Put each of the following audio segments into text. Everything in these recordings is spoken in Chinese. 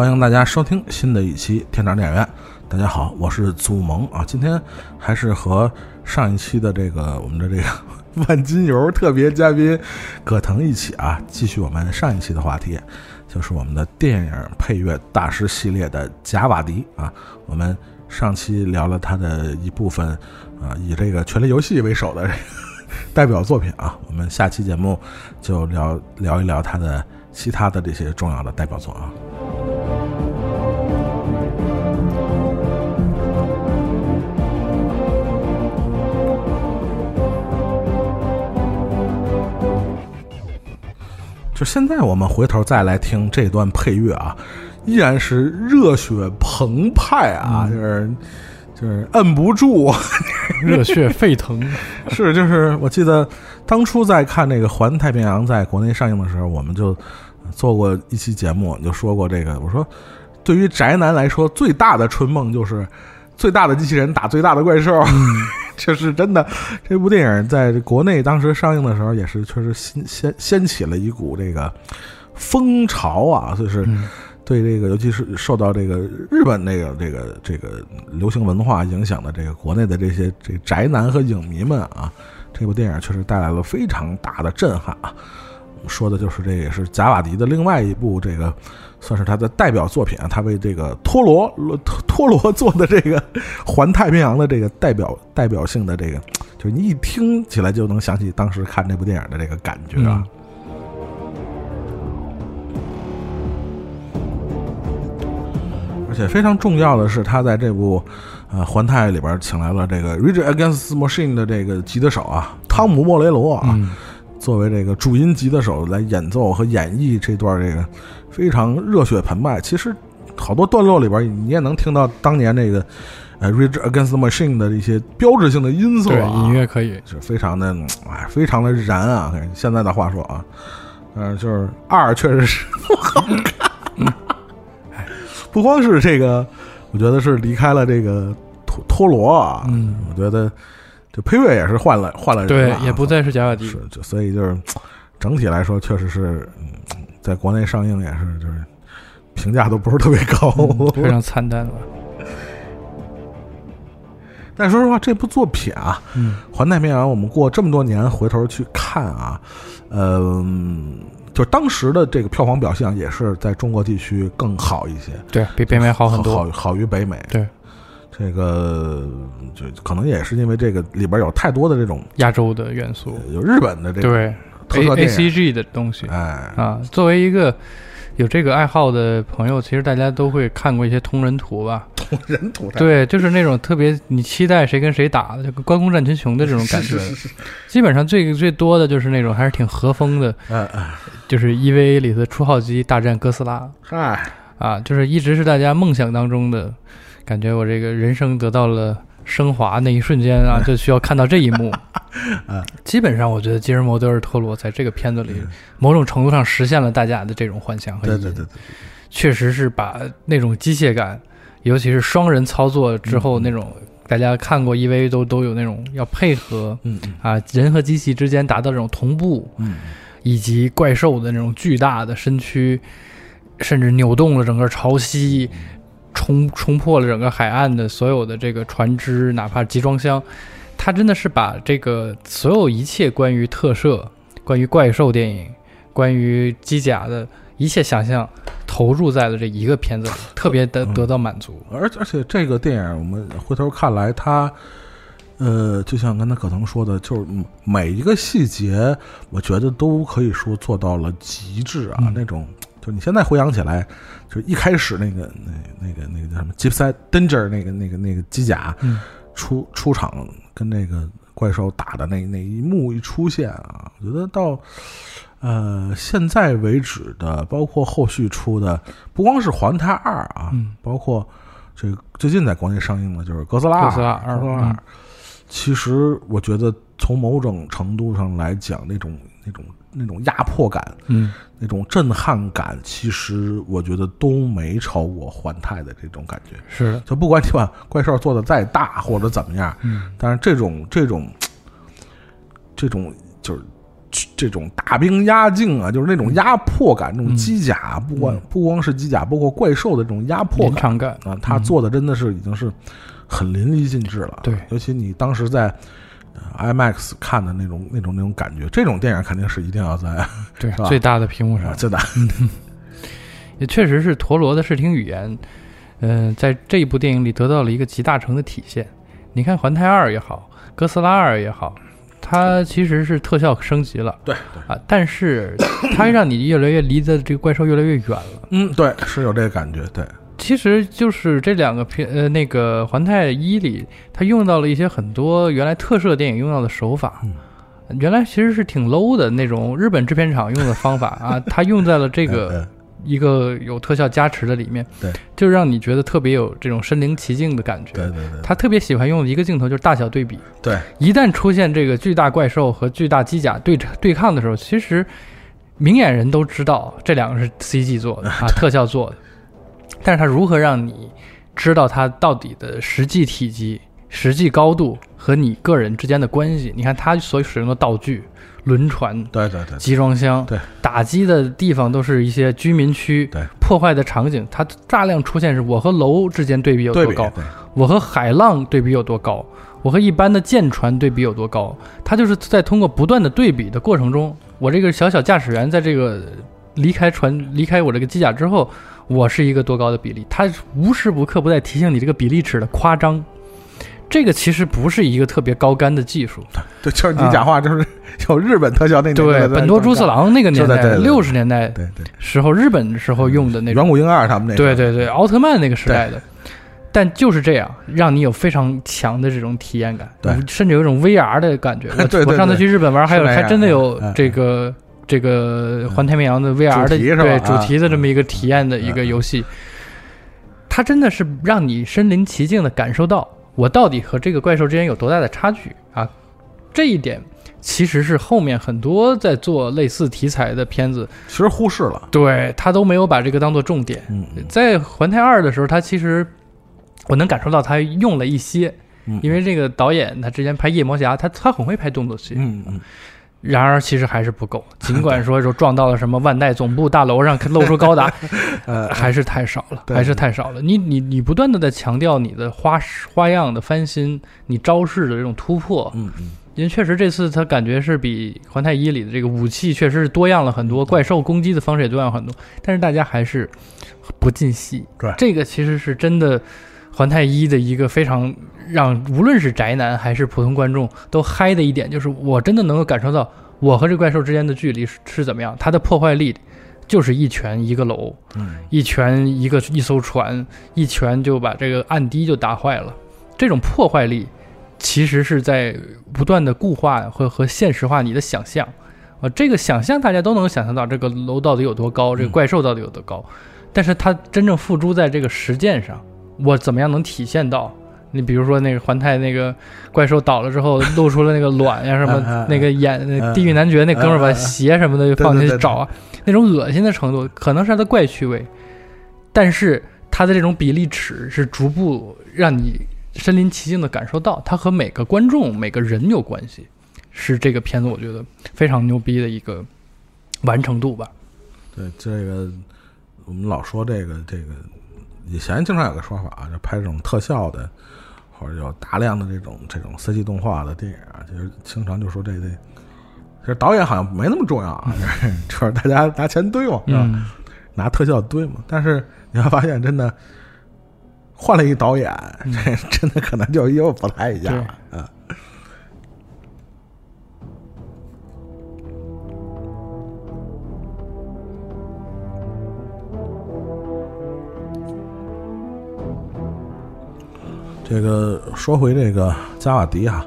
欢迎大家收听新的一期《天长电影院》。大家好，我是祖萌啊。今天还是和上一期的这个我们的这个万金油特别嘉宾葛腾一起啊，继续我们上一期的话题，就是我们的电影配乐大师系列的贾瓦迪啊。我们上期聊了他的一部分啊，以这个《权力游戏》为首的 代表作品啊。我们下期节目就聊聊一聊他的其他的这些重要的代表作啊。就现在，我们回头再来听这段配乐啊，依然是热血澎湃啊，就是就是摁不住，热血沸腾。是，就是我记得当初在看那个《环太平洋》在国内上映的时候，我们就做过一期节目，就说过这个。我说，对于宅男来说，最大的春梦就是最大的机器人打最大的怪兽。这是真的，这部电影在国内当时上映的时候，也是确实掀掀掀起了一股这个风潮啊，就是对这个，尤其是受到这个日本那个这个这个流行文化影响的这个国内的这些这宅男和影迷们啊，这部电影确实带来了非常大的震撼啊。说的就是这也是贾瓦迪的另外一部这个。算是他的代表作品啊，他为这个托罗托罗做的这个《环太平洋》的这个代表代表性的这个，就是你一听起来就能想起当时看这部电影的这个感觉啊。而且非常重要的是，他在这部呃《环太》里边请来了这个《Rage Against Machine》的这个吉他手啊，汤姆莫雷罗啊，作为这个主音吉他手来演奏和演绎这段这个。非常热血澎湃，其实好多段落里边你也能听到当年那个呃《Rage Against the Machine》的一些标志性的音色，音乐可以，是非常的哎，非常的燃啊！现在的话说啊，嗯，就是二确实是不好看，不光是这个，我觉得是离开了这个托托罗啊，嗯，我觉得这配乐也是换了换了人，对，也不再是贾瓦迪，是，就所以就是整体来说，确实是。在国内上映也是，就是评价都不是特别高，非常惨淡吧。但说实话，这部作品啊，《环太平洋》，我们过这么多年回头去看啊，嗯，就当时的这个票房表现也是在中国地区更好一些，对比北美好很多，好好于北美。对，这个就可能也是因为这个里边有太多的这种亚洲的元素，有日本的这对。A A C G 的东西，哎啊，作为一个有这个爱好的朋友，其实大家都会看过一些同人图吧？同人图，对，就是那种特别你期待谁跟谁打的，就跟关公战群雄的这种感觉。基本上最最多的就是那种还是挺和风的，嗯嗯，就是 E V A 里的初号机大战哥斯拉，嗨啊，就是一直是大家梦想当中的感觉，我这个人生得到了。升华那一瞬间啊，就需要看到这一幕。嗯，基本上我觉得吉尔摩·德尔托罗在这个片子里，某种程度上实现了大家的这种幻想和对对对对，确实是把那种机械感，尤其是双人操作之后那种，大家看过 EV 都都有那种要配合，嗯啊，人和机器之间达到这种同步，嗯，以及怪兽的那种巨大的身躯，甚至扭动了整个潮汐。冲冲破了整个海岸的所有的这个船只，哪怕集装箱，他真的是把这个所有一切关于特摄、关于怪兽电影、关于机甲的一切想象，投入在了这一个片子里，特别的得到满足。而而且这个电影，我们回头看来，它，呃，就像刚才可能说的，就是每一个细节，我觉得都可以说做到了极致啊，那种。就你现在回想起来，就一开始那个那那个那个叫什么 Gypsy Danger 那个那个那个机甲出出场跟那个怪兽打的那那一幕一出现啊，我觉得到呃现在为止的，包括后续出的，不光是环太二啊，包括这最近在国内上映的，就是哥斯拉哥斯拉二，其实我觉得从某种程度上来讲，那种那种。那种压迫感，嗯，那种震撼感，其实我觉得都没超过环太的这种感觉。是，就不管你把怪兽做的再大或者怎么样，嗯，但是这种这种 这种就是这种大兵压境啊，就是那种压迫感，这种嗯机甲，不管嗯。不光是机甲，包括怪兽的这种压迫感感，啊，他做的真的是已经是很淋漓尽致了。对。尤其你当时在。呃 IMAX 看的那种、那种、那种感觉，这种电影肯定是一定要在对最大的屏幕上，真的，也确实是陀螺的视听语言，呃，在这一部电影里得到了一个集大成的体现。你看《环太二》也好，《哥斯拉二》也好，它其实是特效升级了对啊，但是它让你越来越离的这个怪兽越来越远了。嗯，对，是有这个感觉，对，其实就是这两个片，呃，那个《环太一》里，他用到了一些很多原来特摄电影用到的手法，嗯。原来其实是挺 low 的那种日本制片厂用的方法 啊，他用在了这个嗯一个有特效加持的里面，对，就让你觉得特别有这种身临其境的感觉。对对对，他特别喜欢用的一个镜头就是大小对比，对。一旦出现这个巨大怪兽和巨大机甲对对抗的时候，其实明眼人都知道这两个是 CG 做的啊，特效做的，但是它如何让你知道它到底的实际体积、实际高度和你个人之间的关系？你看它所使用的道具，轮船、对对对，集装箱，对，打击的地方都是一些居民区，对，破坏的场景，它大量出现是我和楼之间对比有多高，对。我和海浪对比有多高，我和一般的舰船对比有多高，它就是在通过不断的对比的过程中，我这个小小驾驶员在这个离开船、离开我这个机甲之后，我是一个多高的比例，它无时不刻不在提醒你这个比例尺的夸张。这个其实不是一个特别高干的技术，对，就是你讲话就是有日本特效那年代对，本多猪四郎那个年代，六十年代对对，时候，日本时候用的那种。远古婴儿他们那个。对对对，奥特曼那个时代的。但就是这样，让你有非常强的这种体验感，对。甚至有一种 VR 的感觉。我 我上次去日本玩，还有还真的有这个这个环太平洋的 VR 的对啊主题的这么一个体验的一个游戏，它真的是让你身临其境的感受到我到底和这个怪兽之间有多大的差距啊！这一点其实是后面很多在做类似题材的片子，其实忽视了，对他都没有把这个当做重点。在《环太二》的时候，他其实我能感受到他用了一些，嗯，因为这个导演他之前拍《夜魔侠》，他他很会拍动作戏，嗯嗯然而其实还是不够。尽管说说撞到了什么万代总部大楼上露出高达，呃还是太少了，还是太少了。你你你不断的在强调你的花花样的翻新，你招式的这种突破，嗯嗯因为确实这次他感觉是比《环太一》里的这个武器确实是多样了很多，怪兽攻击的方式也多样很多，但是大家还是不尽兴。对这个其实是真的，《环太一》的一个非常让无论是宅男还是普通观众都嗨的一点，就是我真的能够感受到我和这怪兽之间的距离是是怎么样，它的破坏力就是一拳一个楼，嗯一拳一个一艘船，一拳就把这个岸堤就打坏了。这种破坏力，其实是在不断的固化和和现实化你的想象。啊，这个想象大家都能想象到这个楼到底有多高，这个怪兽到底有多高，但是它真正付诸在这个实践上，我怎么样能体现到？你比如说那个环太那个怪兽倒了之后，露出了那个卵呀什么 那个眼那嗯地狱男爵那哥们儿把鞋什么的就放进去找啊，那种恶心的程度，可能是他的怪趣味，但是他的这种比例尺是逐步让你身临其境的感受到，它和每个观众、每个人有关系，是这个片子我觉得非常牛逼的一个完成度吧。对这个我们老说这个这个以前经常有个说法，就拍这种特效的。或者有大量的这种这种 CG 动画的电影啊，其实经常就说这这，其实导演好像没那么重要啊，就是大家拿钱堆嘛，是吧？嗯，拿特效堆嘛。但是你会发现，真的换了一导演，嗯这 真的可能就又不太一样了啊。这个说回这个加瓦迪啊，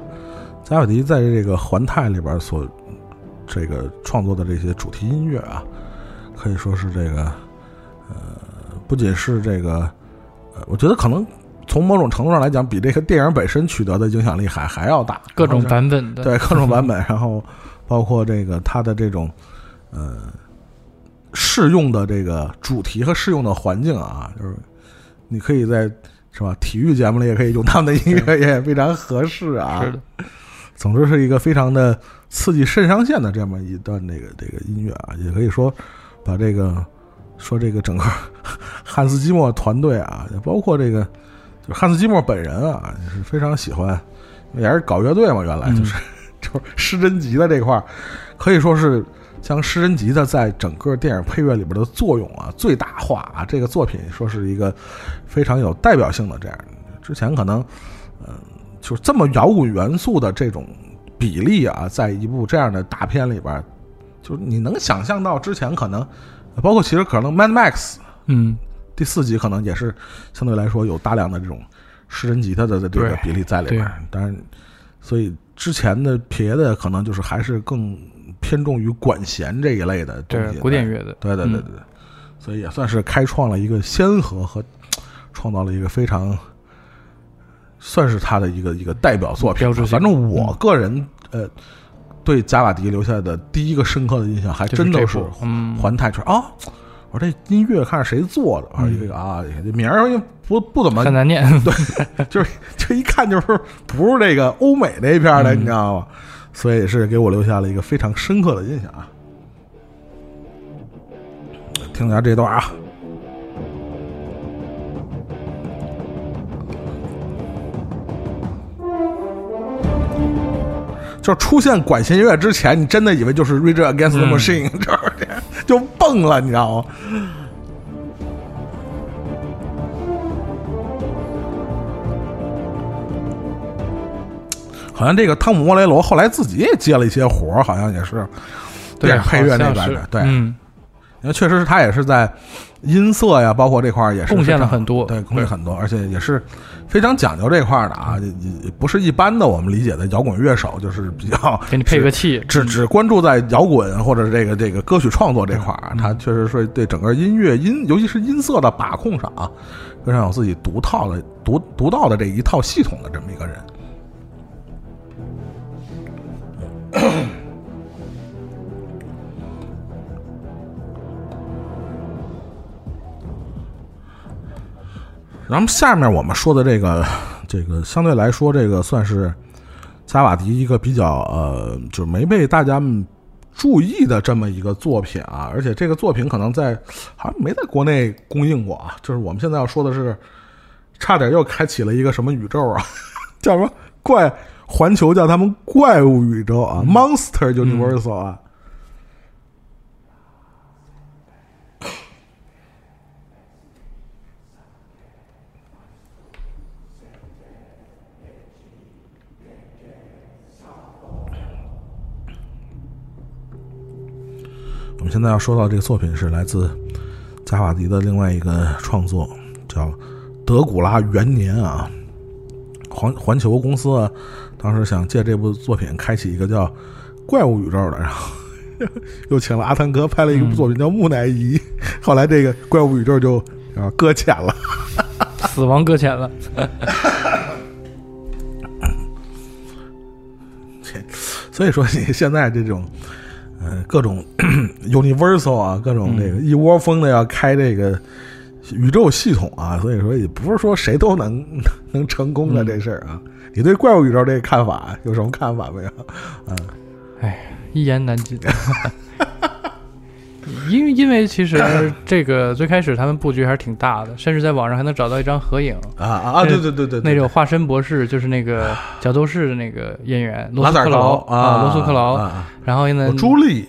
加瓦迪在这个环太里边所这个创作的这些主题音乐啊，可以说是这个呃，不仅是这个呃，我觉得可能从某种程度上来讲，比这个电影本身取得的影响力还还要大，各种版本的，对各种版本，然后包括这个它的这种呃适用的这个主题和适用的环境啊，就是你可以在是吧？体育节目里也可以用他们的音乐，也非常合适啊。是的，总之是一个非常的刺激肾上腺的这么一段这个这个音乐啊，也可以说把这个说这个整个汉斯基默团队啊，也包括这个就是汉斯基默本人啊，也是非常喜欢，也是搞乐队嘛，原来就是、就是失真集的这块儿，可以说是将诗人吉的在整个电影配乐里边的作用啊最大化啊。这个作品说是一个非常有代表性的这样，之前可能嗯、就是这么摇滚元素的这种比例啊，在一部这样的大片里边，就是你能想象到之前可能，包括其实可能《Mad Max》嗯，第四集可能也是相对来说有大量的这种诗人吉他的这个比例在里边对，当然，所以之前的别的可能就是还是更偏重于管弦这一类的东对西，，古典乐的，对对对对对，所以也算是开创了一个先河和创造了一个非常算是他的一个一个代表作品反正我个人呃对加瓦迪留下的第一个深刻的印象，还真的是这部嗯，环太圈啊。我说这音乐看是谁做的？我说这个啊，这名儿不不怎么很难念，对 就是就一看就是不是这个欧美那片的，嗯你知道吗？所以是给我留下了一个非常深刻的印象啊。听一下这段啊，就出现管弦乐之前，你真的以为就是《Rage Against the 嗯 Machine》就是就蹦了，你知道吗？好像这个汤姆·莫雷罗后来自己也接了一些活儿，好像也是对，配乐那边的，对，嗯，因为确实是他也是在音色呀，包括这块儿也是贡献了很多对，贡献很多，而且也是非常讲究这块儿的啊，也也不是一般的我们理解的摇滚乐手，就是比较 给你配个器，只只关注在摇滚或者这个这个歌曲创作这块儿啊，他确实是对整个音乐音，尤其是音色的把控上啊，非常有自己独套的独独到的这一套系统的这么一个人。然后下面我们说的这个，这个相对来说，这个算是加瓦迪一个比较呃，就是没被大家们注意的这么一个作品啊，而且这个作品可能在好像没在国内公映过啊。就是我们现在要说的是，差点又开启了一个什么宇宙啊，叫什么怪环球叫他们怪物宇宙啊、m o n s t e r Universal 啊。我现在要说到这个作品是来自加瓦迪的另外一个创作，叫《德古拉元年》啊。环环球公司啊，当时想借这部作品开启一个叫怪物宇宙的，然后 又请了阿汤哥拍了一部作品叫《木乃伊》，后来这个怪物宇宙就啊搁浅了。死亡搁浅了，所以说，你现在这种，呃，各种 Universal 啊，各种这个一窝蜂的要开这个宇宙系统啊，所以说也不是说谁都能 能成功的这事儿啊。你对怪物宇宙这个看法有什么看法没有？嗯，哎一言难尽。因为因为其实 这个最开始他们布局还是挺大的，甚至在网上还能找到一张合影，啊啊啊！对对对对，那种化身博士就是那个角斗士的那个演员罗斯克劳啊，罗斯克劳。啊，然后呢有，朱莉，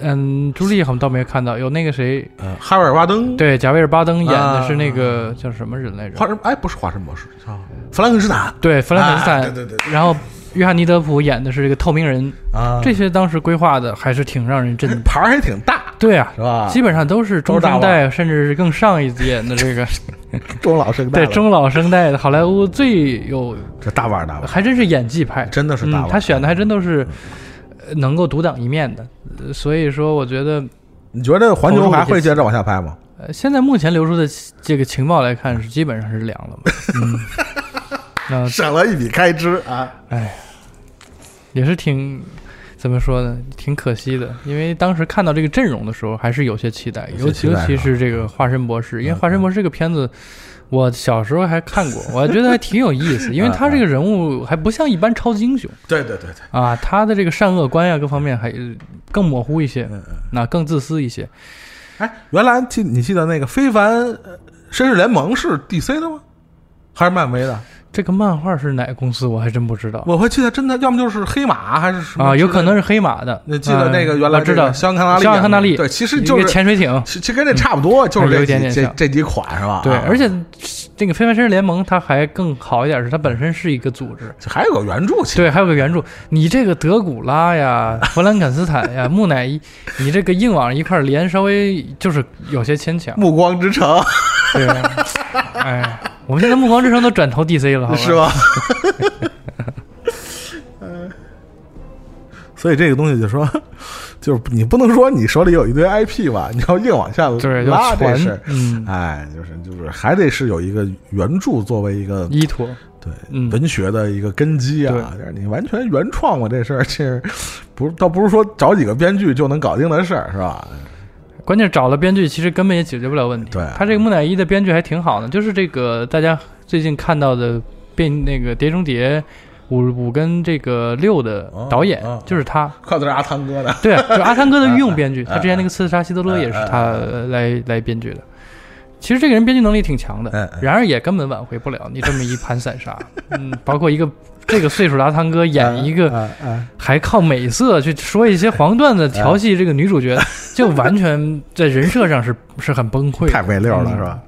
嗯，朱莉好像倒没看到，有那个谁，呃，哈维尔巴登，，对，贾维尔巴登演的是那啊个叫什么人来着？化身哎，不是化身博士，叫弗兰肯斯坦，对，弗兰肯斯啊坦。对对对然后约翰尼德普演的是这个透明人，啊，这些当时规划的还是挺让人震。牌儿还挺大，对啊，是吧？基本上都是中生代，甚至是更上一届的这个 中老生代，对中老生代的好莱坞最有，这大腕儿大腕儿，还真是演技派，真的是大腕他选的还真都是呃能够独当一面的，呃所以说我觉得，你觉得环球还会接着往下拍吗？呃，现在目前流出的这个情报来看，是基本上是凉了嘛，嗯，那省了一笔开支啊！哎，也是挺怎么说呢？挺可惜的，因为当时看到这个阵容的时候，还是有些期待，尤有些期待尤其是这个《化身博士》，因为《嗯化身博士》这个片子，我小时候还看过，我还觉得还挺有意思，因为他这个人物还不像一般超级英雄对对对对，啊，他的这个善恶观呀各方面还更模糊一些。那更自私一些。哎，原来记你记得那个非凡呃绅士联盟是 DC 的吗？还是漫威的？这个漫画是哪个公司，我还真不知道我会记得真的，要么就是黑马，还是什么啊，有可能是。黑马的。你记得那个嗯原来我知道这个香康纳利，香康纳利对，其实就是潜水艇。其其实跟这差不多，就是有这一点点像这这几款是吧？对，啊而且这个非凡绅士联盟它还更好一点，是它本身是一个组织，还有个原著，其实对，还有个原著。你这个德古拉呀、弗兰肯斯坦呀、木乃伊，你这个硬往一块连，稍微就是有些牵强。暮光之城对，哎，我们现在暮光之城都转投 DC 了？是？吧？所以这个东西就说，就是你不能说你手里有一堆 IP 吧，你要硬往下对，拉这事儿，，嗯，哎，就是就是还得是有一个原著作为一个依托，对嗯文学的一个根基啊，就是你完全原创嘛，这事儿其实不是，倒不是说找几个编剧就能搞定的事儿，是吧？关键找了编剧，其实根本也解决不了问题。对他这个木乃伊的编剧还挺好的，就是这个大家最近看到的变那个《碟中谍》五五跟这个六的导演、哦哦就是他。靠的是阿汤哥的，对啊，就阿汤哥的御用编剧，嗯 他之前那个《刺杀希特勒》也是嗯他呃来来编剧的。其实这个人编剧能力挺强的然而也根本挽回不了你这么一盘散沙。嗯，包括一个这个岁数的阿汤哥演一个还靠美色去说一些黄段子调戏这个女主角，就完全在人设上是是很崩溃的，太没溜了，嗯。是吧？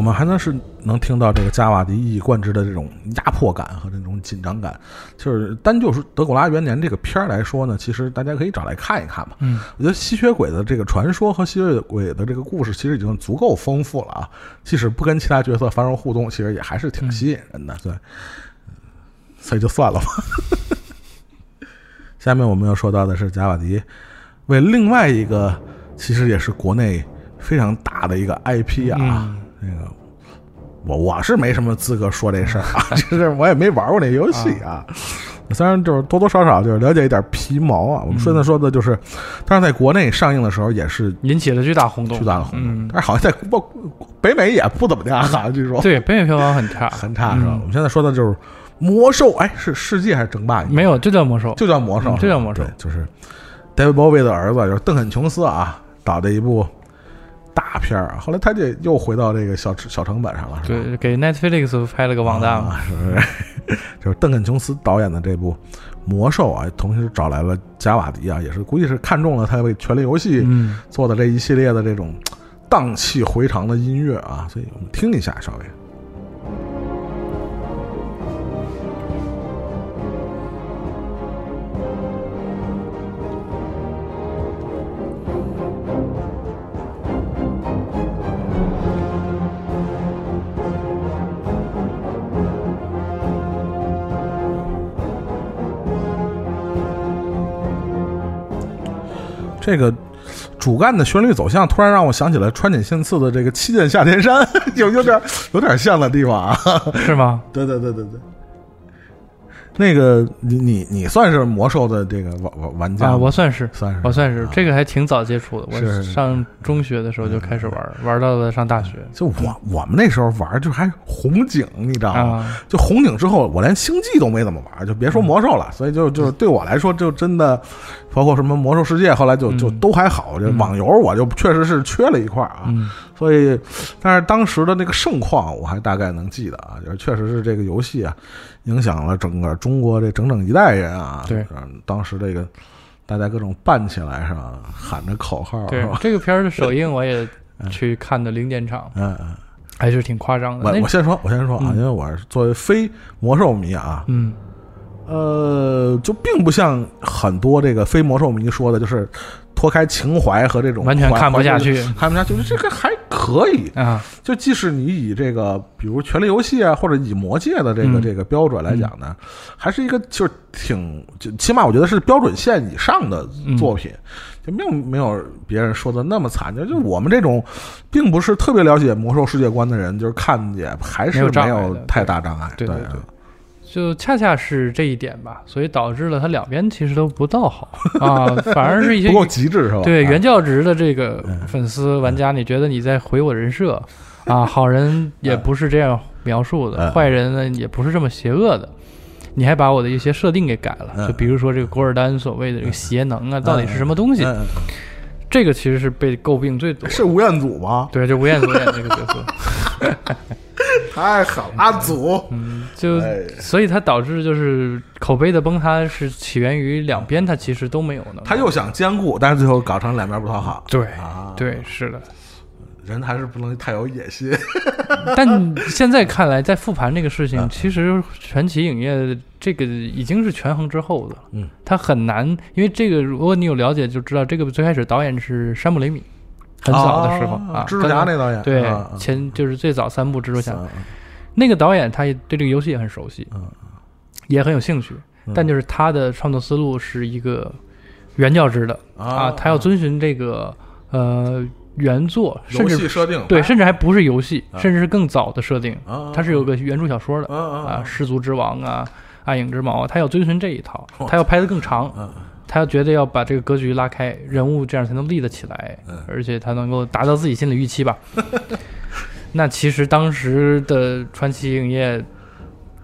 我们还能是能听到这个加瓦迪一以贯之的这种压迫感和这种紧张感。就是单就是德古拉元年这个片儿来说呢，其实大家可以找来看一看吧。嗯，我觉得吸血鬼的这个传说和吸血鬼的这个故事其实已经足够丰富了啊，即使不跟其他角色发生互动，其实也还是挺吸引人的。对，嗯所以就算了吧。下面我们要说到的是贾瓦迪为另外一个其实也是国内非常大的一个 IP 啊，嗯那个我我是没什么资格说这事儿啊，就是我也没玩过那游戏啊。虽然就是多多少少就是了解一点皮毛啊，我们现在说的就是，但是在国内上映的时候也是引起了巨大轰动，巨大的轰动，嗯，但是好像在北北美也不怎么样啊，据说。对，北美票房很差，很差是吧？嗯我们现在说的就是魔兽，哎，是世界还是争霸？没有，就叫魔兽，就叫魔兽，嗯就叫魔兽。对，就是 David Bowie 的儿子，就是邓肯琼斯啊，导的一部大片儿啊。后来他就又回到这个小小成本上了，是吧？对，给 Netflix 拍了个网大嘛，啊，是不是？就是邓肯琼斯导演的这部《魔兽》啊，同时找来了贾瓦迪啊，也是估计是看中了他为《权力游戏》嗯，做的这一系列的这种荡气回肠的音乐啊，所以我们听一下，稍微。这个主干的旋律走向，突然让我想起了川井宪次的这个《七剑下天山》，有有点有点像的地方啊。是吗？对对对对对。那个，你你你算是魔兽的这个玩玩玩家啊，我算是。算是我算是这个还挺早接触的，我上中学的时候就开始玩，玩到了上大学就我我们那时候玩就还红警，你知道吗？啊。就红警之后，我连星际都没怎么玩，就别说魔兽了。所以就就对我来说，就真的，包括什么魔兽世界，后来就就嗯都还好。网游我就确实是缺了一块啊。嗯所以，但是当时的那个盛况，我还大概能记得啊，就是确实是这个游戏啊，影响了整个中国这整整一代人啊。对嗯，当时这个大家各种扮起来是吧，喊着口号对？这个片儿的首映我也去看的零点场，嗯嗯，还是挺夸张的。我我先说，我先说啊，嗯因为我是作为非魔兽迷啊，嗯呃，就并不像很多这个非魔兽迷说的，就是脱开情怀和这种完全看不下，去看不下去，这个还可以。啊，就即使你以这个，比如《权力游戏》啊，或者以《魔界》的这个、嗯这个标准来讲呢，还是一个就是挺，就起码我觉得是标准线以上的作品，就没有没有别人说的那么惨。就就我们这种并不是特别了解魔兽世界观的人，就是看也还是没有太大障碍。对对对对就恰恰是这一点吧，所以导致了它两边其实都不到好 啊，反而是一些不够极致是吧？对哎原教旨的这个嗯粉丝玩家，你觉得你在毁我人设啊？好人也不是这样描述的，嗯坏人呢也不是这么邪恶的。你还把我的一些设定给改了，嗯就比如说这个古尔丹所谓的这个邪能啊，到底是什么东西？这个其实是被诟病最多的。是吴彦祖吗？对，就吴彦祖演这个角色，太狠了，阿祖。嗯，就哎所以它导致就是口碑的崩塌是起源于两边，它其实都没有能。他又想兼顾，但是最后搞成两边不讨好。对啊，对是的，人还是不能太有野心。但现在看来，在复盘这个事情，嗯其实传奇影业这个已经是权衡之后的了。嗯，他很难，因为这个如果你有了解就知道，这个最开始导演是山姆雷米，很早的时候啊，蜘蛛侠那导演对前就是最早三部蜘蛛侠啊那个导演，他也对这个游戏也很熟悉，嗯。也很有兴趣，嗯。但就是他的创作思路是一个原教旨的啊，他要遵循这个呃原作，甚至设定对，甚至还不是游戏，啊。甚至是更早的设定，啊，它是有个原著小说的啊啊啊，氏族之王啊，暗影之矛啊，他要遵循这一套哇，他要拍的更长，嗯他要觉得要把这个格局拉开，人物这样才能立得起来嗯，而且他能够达到自己心理预期吧。那其实当时的传奇影业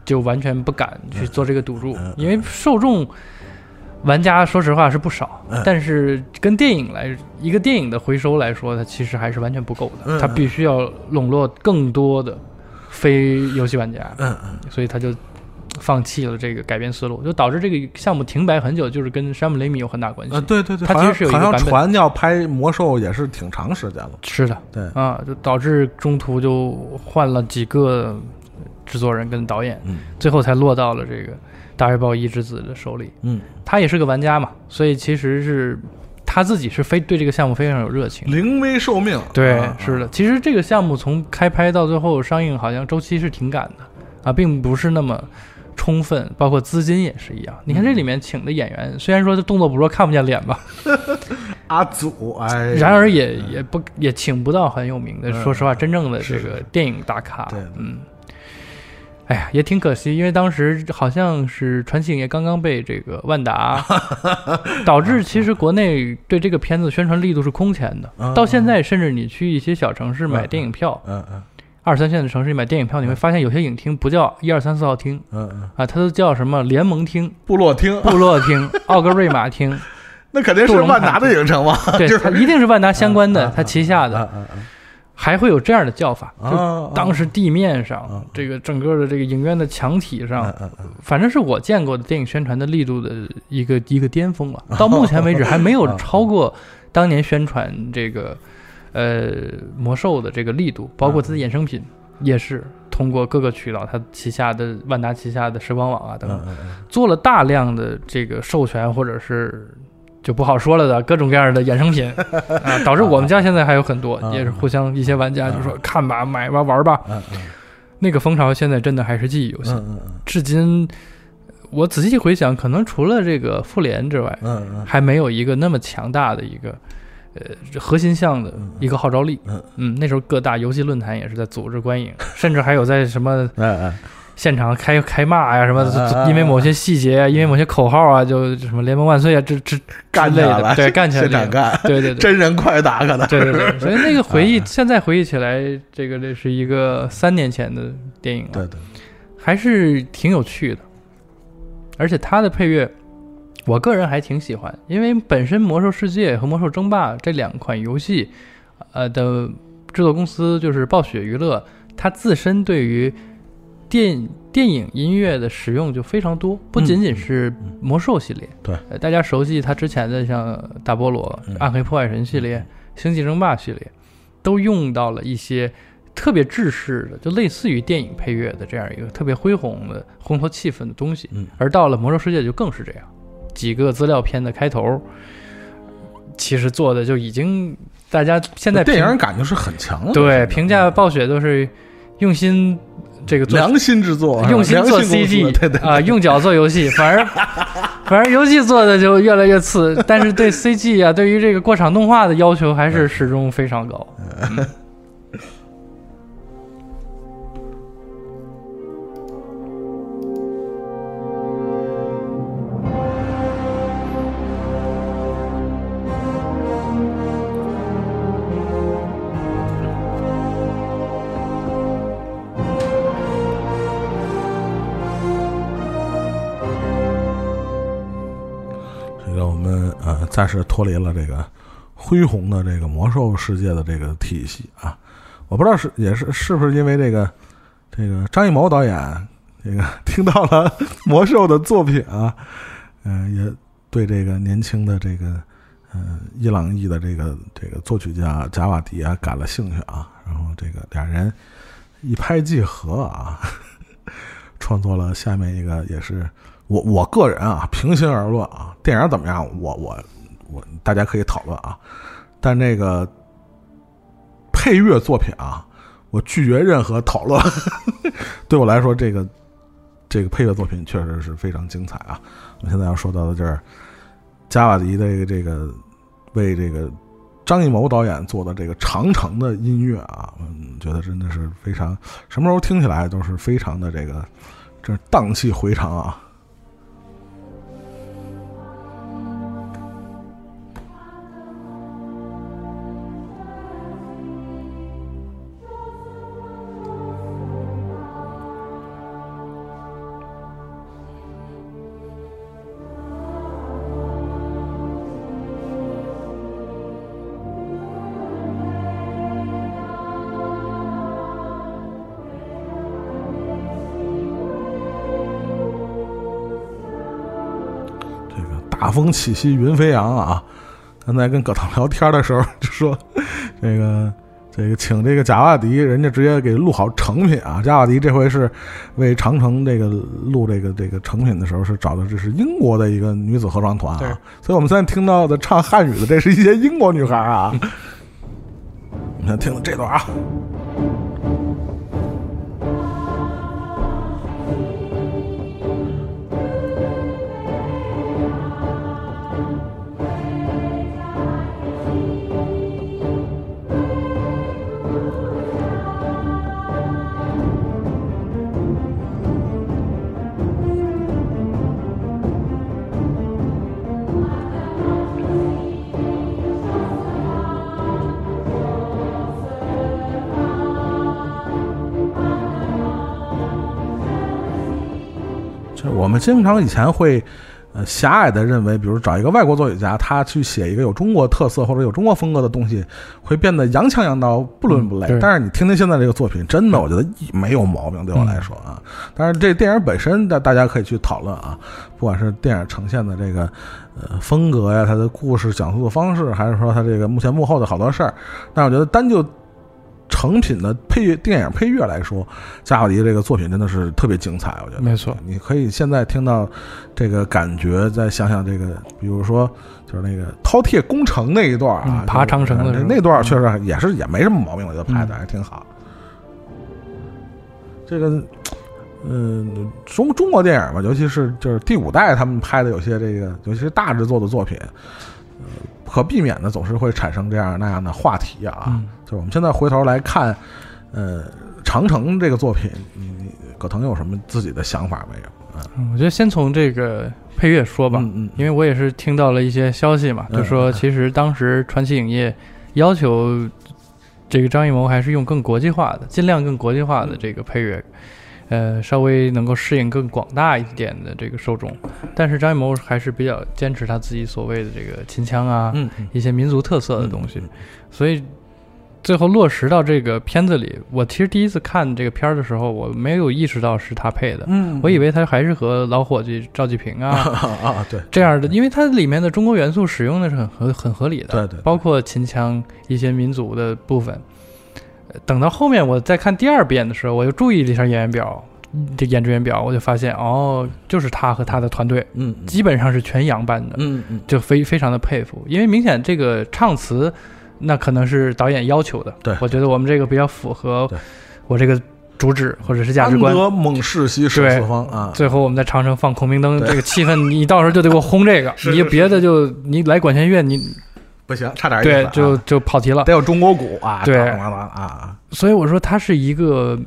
就完全不敢去做这个赌注因为受众玩家说实话是不少嗯，但是跟电影来一个电影的回收来说，它其实还是完全不够嗯的，它必须要笼络更多的非游戏玩家，嗯嗯。所以他就放弃了这个改变思路，就导致这个项目停摆很久，就是跟山姆雷米有很大关系。啊，对对对，它好像其实是有一个好像版本传要拍魔兽也是挺长时间了。是的，对，啊，就导致中途就换了几个制作人跟导演，嗯最后才落到了这个大卫鲍伊之子的手里。嗯，他也是个玩家嘛，所以其实是他自己是非对这个项目非常有热情。临危受命。对，啊是的。其实这个项目从开拍到最后上映，好像周期是挺赶的啊，并不是那么充分，包括资金也是一样。你看这里面请的演员，虽然说动作捕捉看不见脸吧，阿祖，哎，然而也也不也请不到很有名的，嗯。说实话，真正的这个电影大咖。对，嗯。哎呀，也挺可惜，因为当时好像是传奇影业刚刚被这个万达，导致其实国内对这个片子宣传力度是空前的。嗯。到现在，甚至你去一些小城市买嗯。电影票，嗯嗯二三线的城市你买电影票，你会发现有些影厅不叫一二三四号厅嗯嗯，啊，它都叫什么联盟厅、部落厅，部落厅、奥格瑞玛厅，那肯定是万达的影城嘛。对，就是。它一定是万达相关的嗯，它旗下的。还会有这样的叫法，就！当时地面啊上，这个整个的这个影院的墙体嗯上，反正是我见过的电影宣传的力度的一个一个巅峰了。到目前为止还没有超过当年宣传这个呃魔兽的这个力度，包括它的衍生品也是通过各个渠道，它旗下的万达旗下的时光网啊等等，嗯嗯做了大量的这个授权或者是。就不好说了的各种各样的衍生品 啊，导致我们家现在还有很多，啊。也是互相一些玩家就说看吧、买吧、玩吧，那个风潮现在真的还是记忆犹新。至今，我仔细回想，可能除了这个复联之外，嗯嗯。还没有一个那么强大的一个呃核心项的一个号召力。嗯那时候各大游戏论坛也是在组织观影，甚至还有在什么 嗯嗯现场开开骂呀，什么因为某些细节，因为某些口号啊，就什么联盟万岁啊，这这干类的对，干起来了。现场干，对对对。真人快打可能。对对对，所以那个回啊忆，现在回忆起来，这个这是一个三年前的电影了，对对，还是挺有趣的，而且它的配乐，我个人还挺喜欢，因为本身《魔兽世界》和《魔兽争霸》这两款游戏，呃的制作公司就是暴雪娱乐，它自身对于电电影音乐的使用就非常多，不仅仅是魔兽系列，对。呃，大家熟悉它之前的像大菠萝、嗯暗黑破坏神系列、星际争霸系列，都用到了一些特别制式的，就类似于电影配乐的这样一个特别恢宏的烘托气氛的东西。嗯。而到了《魔兽世界》就更是这样，几个资料片的开头，其实做的就已经大家现在电评影感觉是很强了，对评价暴雪都是用心这个做良心制作，用心做 CG 对对啊，用脚做游戏，反而 反而游戏做的就越来越次，但是对 CG 啊，对于这个过场动画的要求还是始终非常高。这 暂时脱离了这个恢宏的这个魔兽世界的这个体系啊，我不知道是也是是不是因为这个这个张艺谋导演这个听到了魔兽的作品啊，嗯、也对这个年轻的这个嗯、伊朗裔的这个这个作曲家贾瓦迪啊感了兴趣啊，然后这个俩人一拍即合啊，创作了下面一个也是我我个人啊，平心而论啊，电影怎么样，我我我大家可以讨论啊，但这个配乐作品啊，我拒绝任何讨论。对我来说，这个这个配乐作品确实是非常精彩啊。我现在要说到的就是，加瓦迪的这个为这个张艺谋导演做的这个长城的音乐啊，嗯，觉得真的是非常，什么时候听起来都是非常的这个，这荡气回肠啊。风起兮云飞扬啊！刚才跟葛涛聊天的时候就说，这个这个请这个贾瓦迪，人家直接给录好成品啊。贾瓦迪这回是为长城这个录这个这个成品的时候，是找的这是英国的一个女子合唱团啊，所以我们现在听到的唱汉语的，这是一些英国女孩啊。我们先听听这段啊。就是我们经常以前会，呃，狭隘的认为，比如找一个外国作曲家，他去写一个有中国特色或者有中国风格的东西，会变得洋腔洋调，不伦不类。嗯但是你听听现在这个作品，真的我觉得一没有毛病，对我来说啊。但是这电影本身，大大家可以去讨论啊，不管是电影呈现的这个呃风格呀，它的故事讲述的方式，还是说它这个目前幕后的好多事儿，但我觉得单就成品的配乐电影配乐来说，加瓦迪这个作品真的是特别精彩，我觉得没错。你可以现在听到这个感觉，再想想这个，比如说就是那个饕餮攻城那一段啊，嗯爬长城的那那段确实也是也没什么毛病，我觉得拍的还挺好。这个，嗯，中中国电影吧，尤其是就是第五代他们拍的有些这个，尤其是大制作的作品，呃，不可避免的总是会产生这样那样的话题啊。嗯就是我们现在回头来看，呃，长城这个作品，你你葛腾有什么自己的想法没有？啊，嗯我觉得先从这个配乐说吧，嗯嗯，因为我也是听到了一些消息嘛，嗯就说其实当时传奇影业要求这个张艺谋还是用更国际化的，尽量更国际化的这个配乐，呃，稍微能够适应更广大一点的这个受众。但是张艺谋还是比较坚持他自己所谓的这个秦腔啊，一些民族特色的东西嗯，所以最后落实到这个片子里。我其实第一次看这个片儿的时候，我没有意识到是他配的，嗯，我以为他还是和老伙计赵继平啊。啊 啊，对，这样的，因为它里面的中国元素使用的是很合很合理的，对对对包括秦腔一些民族的部分。呃等到后面我再看第二遍的时候，我又注意了一下演员表，这演职员表，我就发现哦，就是他和他的团队嗯嗯基本上是全洋班的，嗯嗯，就非非常的佩服，因为明显这个唱词，那可能是导演要求的。对。我觉得我们这个比较符合我这个主旨或者是价值观。安。得猛士袭十对。四方啊，最后我们在长城放孔明灯，这个气氛，你到时候就得给我轰这个，是是你别的就你来管弦乐，你不行，差点意思啊，对就就跑题了。得有中国鼓啊，对。所以我说它是一个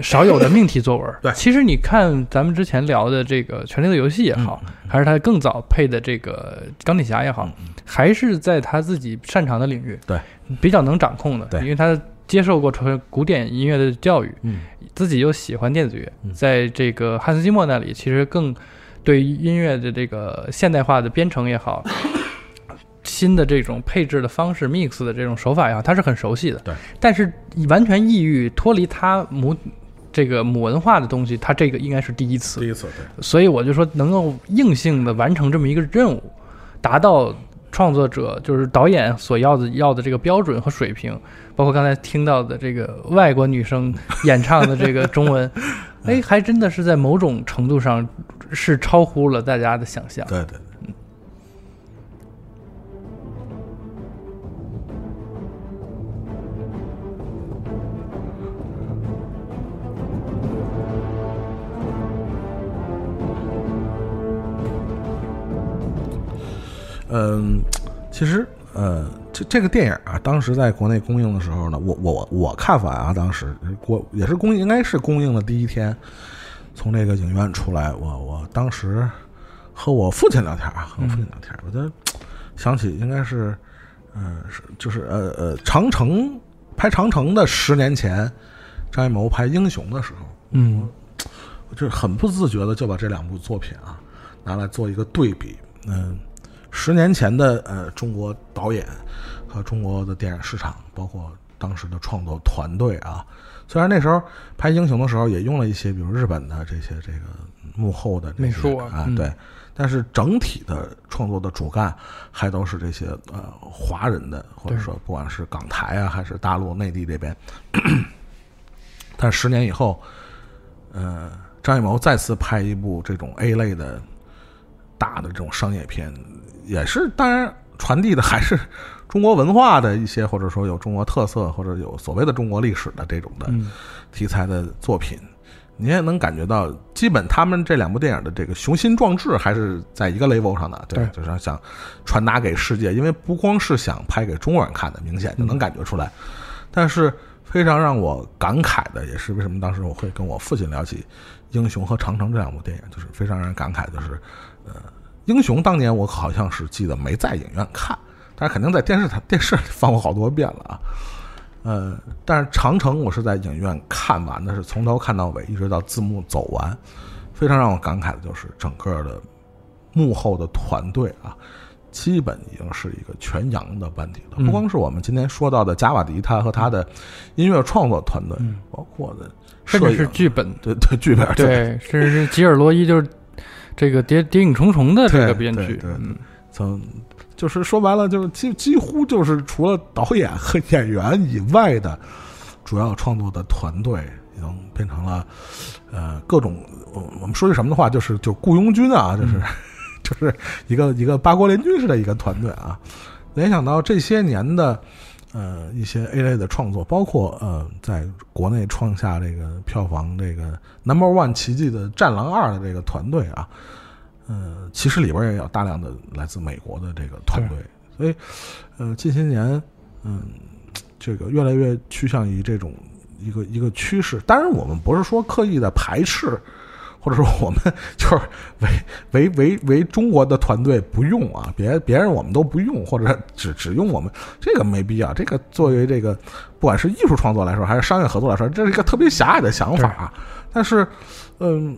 少有的命题作文。对。其实你看咱们之前聊的这个《权力的游戏》也好，还是他更早配的这个《钢铁侠》也好，嗯还是在他自己擅长的领域，对，比较能掌控的。对因为他接受过纯古典音乐的教育，嗯自己又喜欢电子乐，嗯在这个汉斯季默那里，其实更对音乐的这个现代化的编程也好。新的这种配置的方式，mix 的这种手法也好，他是很熟悉的。对，但是完全异域脱离他母这个母文化的东西，他这个应该是第一次。第一次对，所以我就说，能够硬性的完成这么一个任务，达到创作者就是导演所要的要的这个标准和水平，包括刚才听到的这个外国女生演唱的这个中文，哎，还真的是在某种程度上是超乎了大家的想象。对对。嗯，其实呃，这这个电影啊，当时在国内公映的时候呢，我我我看法啊，当时国也是公应该是公映的第一天，从这个影院出来，我我当时和我父亲聊天啊，和我父亲聊天，我就想起应该是，呃，是就是呃呃，长城拍长城的十年前，张艺谋拍英雄的时候，嗯我就是很不自觉的就把这两部作品啊拿来做一个对比。嗯，十年前的呃中国导演和中国的电影市场，包括当时的创作团队啊，虽然那时候拍英雄的时候也用了一些比如日本的这些这个幕后的这些美术啊嗯对，但是整体的创作的主干还都是这些呃华人的，或者说不管是港台啊还是大陆内地这边。但十年以后，呃，张艺谋再次拍一部这种 A 类的大的这种商业片，也是当然传递的还是中国文化的一些，或者说有中国特色，或者有所谓的中国历史的这种的嗯题材的作品。你也能感觉到，基本他们这两部电影的这个雄心壮志还是在一个 level 上的，对，对就是想传达给世界，因为不光是想拍给中国人看的，明显就能感觉出来。但是非常让我感慨的，也是为什么当时我会跟我父亲聊起《英雄》和《长城》这两部电影，就是非常让人感慨，就是呃，《英雄》当年我好像是记得没在影院看，但是肯定在电视台电视里放过好多遍了啊。呃，但是长城我是在影院看完的，是从头看到尾，一直到字幕走完。非常让我感慨的就是整个的幕后的团队啊，基本已经是一个全洋的班底了。不光是我们今天说到的加瓦迪他和他的音乐创作团队，包括的甚至是剧本，对对剧本对，甚至是吉尔罗伊，就是这个谍谍影重重的这个编剧对嗯从就是说白了，就是几几乎就是除了导演和演员以外的主要创作的团队，已经变成了呃各种我我们说句什么的话，就是就雇佣军啊，就是、就是一个一个八国联军式的一个团队啊。联想到这些年的呃一些 A 类的创作，包括呃在国内创下这个票房这个 Number One 奇迹的《战狼二》的这个团队啊，呃，其实里边也有大量的来自美国的这个团队，所以呃近些年嗯这个越来越趋向于这种一个一个趋势。当然，我们不是说刻意的排斥。或者说我们 就是为为为为中国的团队不用啊，别别人我们都不用，或者只只用我们，这个没必要。这个作为这个不管是艺术创作来说，还是商业合作来说，这是一个特别狭隘的想法啊。但是，嗯，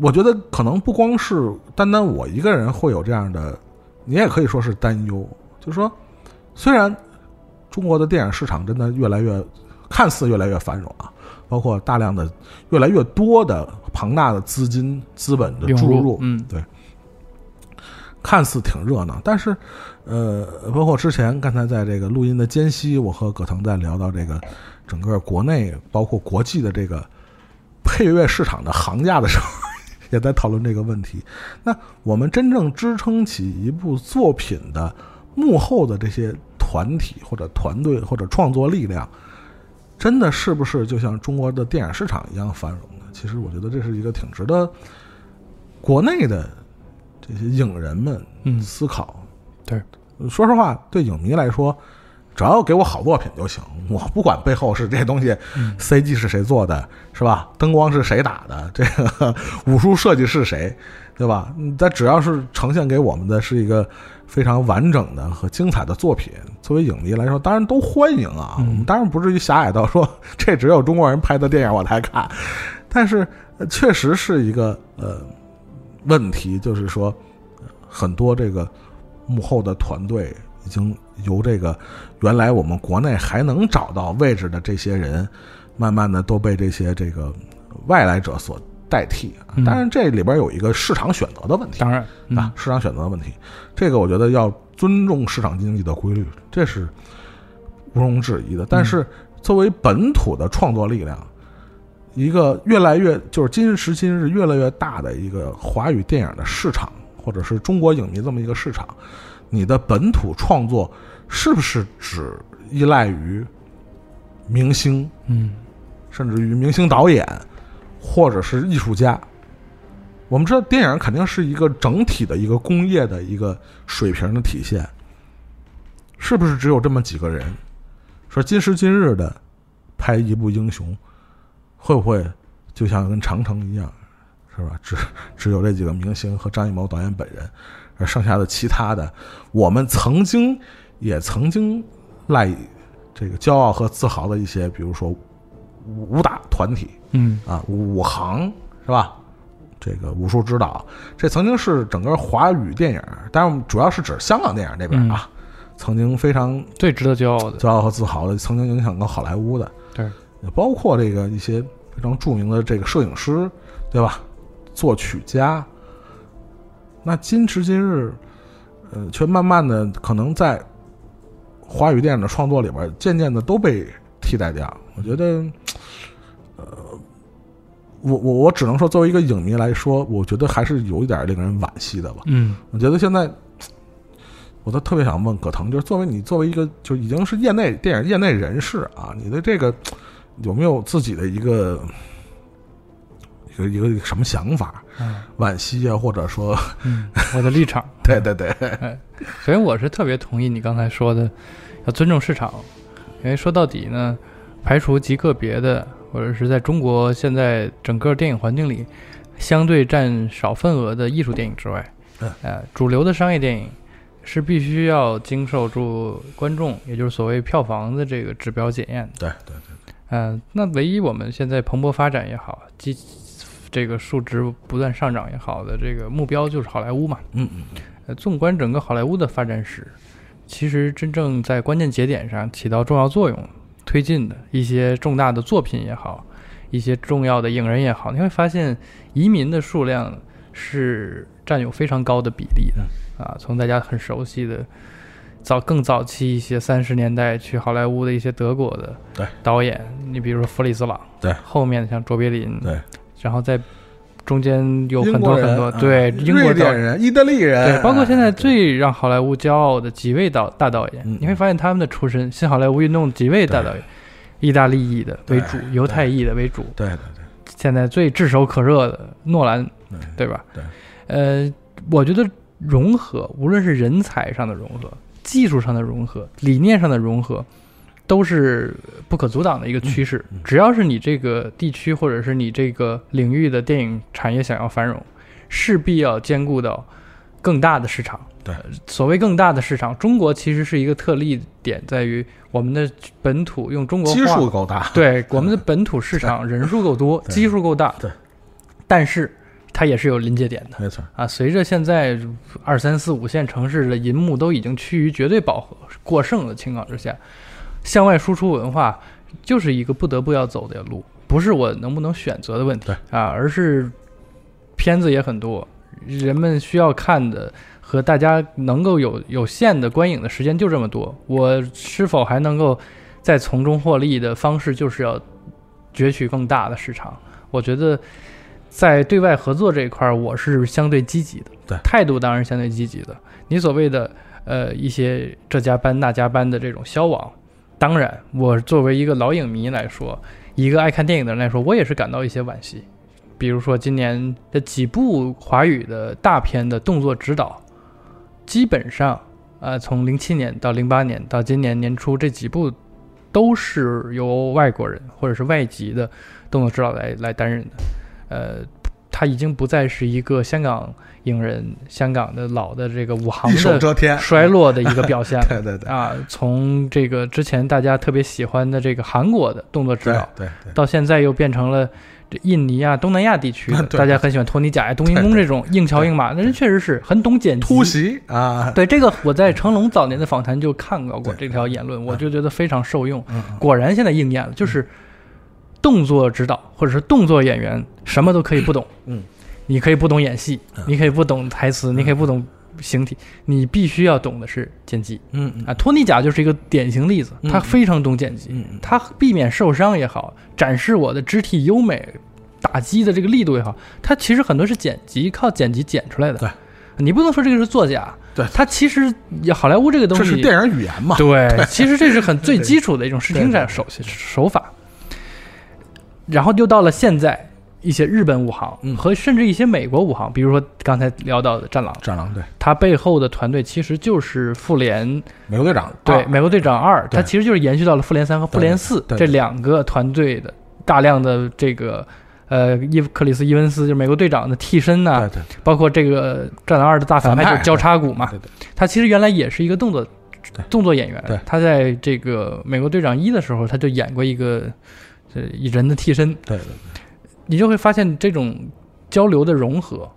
我觉得可能不光是单单我一个人会有这样的，你也可以说是担忧。就是说，虽然中国的电影市场真的越来越看似越来越繁荣啊，包括大量的越来越多的庞大的资金资本的注入，嗯。对，看似挺热闹，但是呃，包括之前刚才在这个录音的间隙，我和葛腾在聊到这个整个国内包括国际的这个配乐市场的行价的时候，也在讨论这个问题。那我们真正支撑起一部作品的幕后的这些团体或者团队或者创作力量，真的是不是就像中国的电影市场一样繁荣呢？其实我觉得这是一个挺值得国内的这些影人们嗯思考。对，说实话，对影迷来说，只要给我好作品就行，我不管背后是这些东西、CG 是谁做的，是吧？灯光是谁打的，这个武术设计是谁，对吧？嗯但只要是呈现给我们的是一个非常完整的和精彩的作品，作为影迷来说，当然都欢迎啊。嗯我们当然不至于狭隘到说 这只有中国人拍的电影我才看，但是呃确实是一个呃问题，就是说呃很多这个幕后的团队已经由这个原来我们国内还能找到位置的这些人，慢慢的都被这些这个外来者所代替。嗯当然，这里边有一个市场选择的问题当然嗯啊，市场选择的问题，这个我觉得要尊重市场经济的规律，这是毋庸置疑的。但是作为本土的创作力量，一个越来越就是今时今日越来越大的一个华语电影的市场，或者是中国影迷这么一个市场，你的本土创作是不是只依赖于明星，嗯甚至于明星导演，或者是艺术家？我们知道电影肯定是一个整体的一个工业的一个水平的体现，是不是只有这么几个人？说今时今日的拍一部英雄，会不会就像跟长城一样，是吧？只只有这几个明星和张艺谋导演本人，而剩下的其他的，我们曾经也曾经赖以这个骄傲和自豪的一些，比如说武打团体嗯啊，武行是吧？这个武术指导，这曾经是整个华语电影，当然我们主要是指香港电影这边啊，曾经非常最值得骄傲的，骄傲和自豪的，曾经影响过好莱坞的，对，也包括这个一些非常著名的这个摄影师，对吧？作曲家。那今时今日，呃，却慢慢的可能在华语电影的创作里边，渐渐的都被替代掉。我觉得，呃，我我我只能说，作为一个影迷来说，我觉得还是有一点令人惋惜的吧。嗯我觉得现在，我都特别想问葛腾，就是作为你作为一个就已经是业内电影业内人士啊，你的这个有没有自己的一个一个一个什么想法？嗯惋惜啊，或者说，嗯，我的立场。对对对，所以我是特别同意你刚才说的，要尊重市场，因为说到底呢，排除极个别的，或者是在中国现在整个电影环境里相对占少份额的艺术电影之外，嗯呃，主流的商业电影是必须要经受住观众，也就是所谓票房的这个指标检验的。对对对，嗯、那唯一我们现在蓬勃发展也好，基这个数值不断上涨也好的这个目标就是好莱坞嘛。嗯嗯呃，纵观整个好莱坞的发展史，其实真正在关键节点上起到重要作用、推进的一些重大的作品也好，一些重要的影人也好，你会发现移民的数量是占有非常高的比例的啊。从大家很熟悉的早更早期一些三十年代去好莱坞的一些德国的导演，你比如说弗里斯朗，对后面像卓别林，对，然后在中间有很多很多啊对英国瑞导典人、意大利人，对，包括现在哎最让好莱坞骄傲的几位导大导演，嗯你会发现他们的出身，新好莱坞运动几位大导演，意大利裔的为主，犹太裔的为主，对对对，现在最炙手可热的诺兰，对吧？对，呃，我觉得融合，无论是人才上的融合、技术上的融合、理念上的融合，都是不可阻挡的一个趋势。只要是你这个地区或者是你这个领域的电影产业想要繁荣，势必要兼顾到更大的市场。对呃所谓更大的市场，中国其实是一个特例点，在于我们的本土用中国基话数够大，对，我们的本土市场人数够多，基数够大，对，但是它也是有临界点的没错，啊。随着现在二三四五线城市的银幕都已经趋于绝对饱和、过剩的情况之下，向外输出文化就是一个不得不要走的路，不是我能不能选择的问题啊，而是片子也很多，人们需要看的。和大家能够有有限的观影的时间就这么多，我是否还能够再从中获利的方式就是要攫取更大的市场。我觉得在对外合作这一块儿，我是相对积极的，对态度当然相对积极的。你所谓的呃一些这家班那家班的这种消亡，当然我作为一个老影迷来说，一个爱看电影的人来说，我也是感到一些惋惜。比如说今年的几部华语的大片的动作指导，基本上，呃，从零七年到零八年到今年年初这几部，都是由外国人或者是外籍的动作指导来来担任的。呃，他已经不再是一个香港影人、香港的老的这个武行的遮天，衰落的一个表现了。对对对，啊，从这个之前大家特别喜欢的这个韩国的动作指导，对对，到现在又变成了这印尼啊、东南亚地区的，大家很喜欢托尼贾呀、冬阴功这种硬桥硬马，那人确实是很懂剪辑。突袭啊，对这个，我在成龙早年的访谈就看到过这条言论，我就觉得非常受用。嗯，果然现在应验了，就是动作指导或者是动作演员什么都可以不懂，嗯，你可以不懂演戏嗯，你可以不懂台词，你可以不懂形体，你必须要懂的是剪辑嗯嗯啊。托尼贾就是一个典型例子，嗯他非常懂剪辑，他避免受伤也好，展示我的肢体优美、打击的这个力度也好，他其实很多是剪辑靠剪辑剪出来的。对，你不能说这个是作假，对他其实好莱坞这个东西，这是电影语言嘛？对，其实这是很最基础的一种视听对战手手法。然后又到了现在，一些日本武行嗯。和甚至一些美国武行，比如说刚才聊到的《战狼》，战狼对，它背后的团队其实就是复联美国队长对，啊美国队长二，对。它其实就是延续到了复联三和复联四这两个团队的大量的这个呃伊克里斯伊文斯就是美国队长的替身呐、对对。包括这个战狼二的大反派就是交叉骨嘛，对对，他其实原来也是一个动作动作演员对，他在这个美国队长一的时候他就演过一个呃人的替身，对对你就会发现这种交流的融合。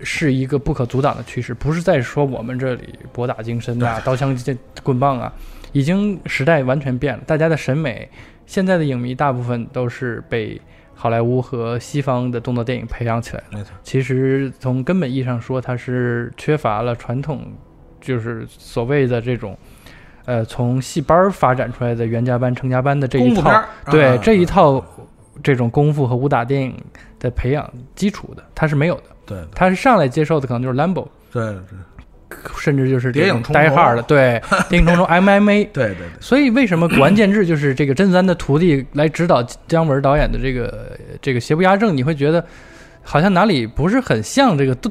是一个不可阻挡的趋势，不是在说我们这里博大精深啊，刀枪剑棍棒啊，已经时代完全变了。大家的审美，现在的影迷大部分都是被好莱坞和西方的动作电影培养起来的。没错，其实从根本意义上说，它是缺乏了传统，就是所谓的这种，呃，从戏班发展出来的袁家班、程家班的这一套，对、啊这一套这种功夫和武打电影的培养基础的，他是没有的。对对他是上来接受的可能就是 Lambo，对对甚至就是这种谍影重 Die 重 Hard 的，对，谍影重重 MMA。对对对，所以为什么关键制就是这个甄子丹的徒弟来指导姜文导演的这个这个邪不压正，你会觉得好像哪里不是很像这个都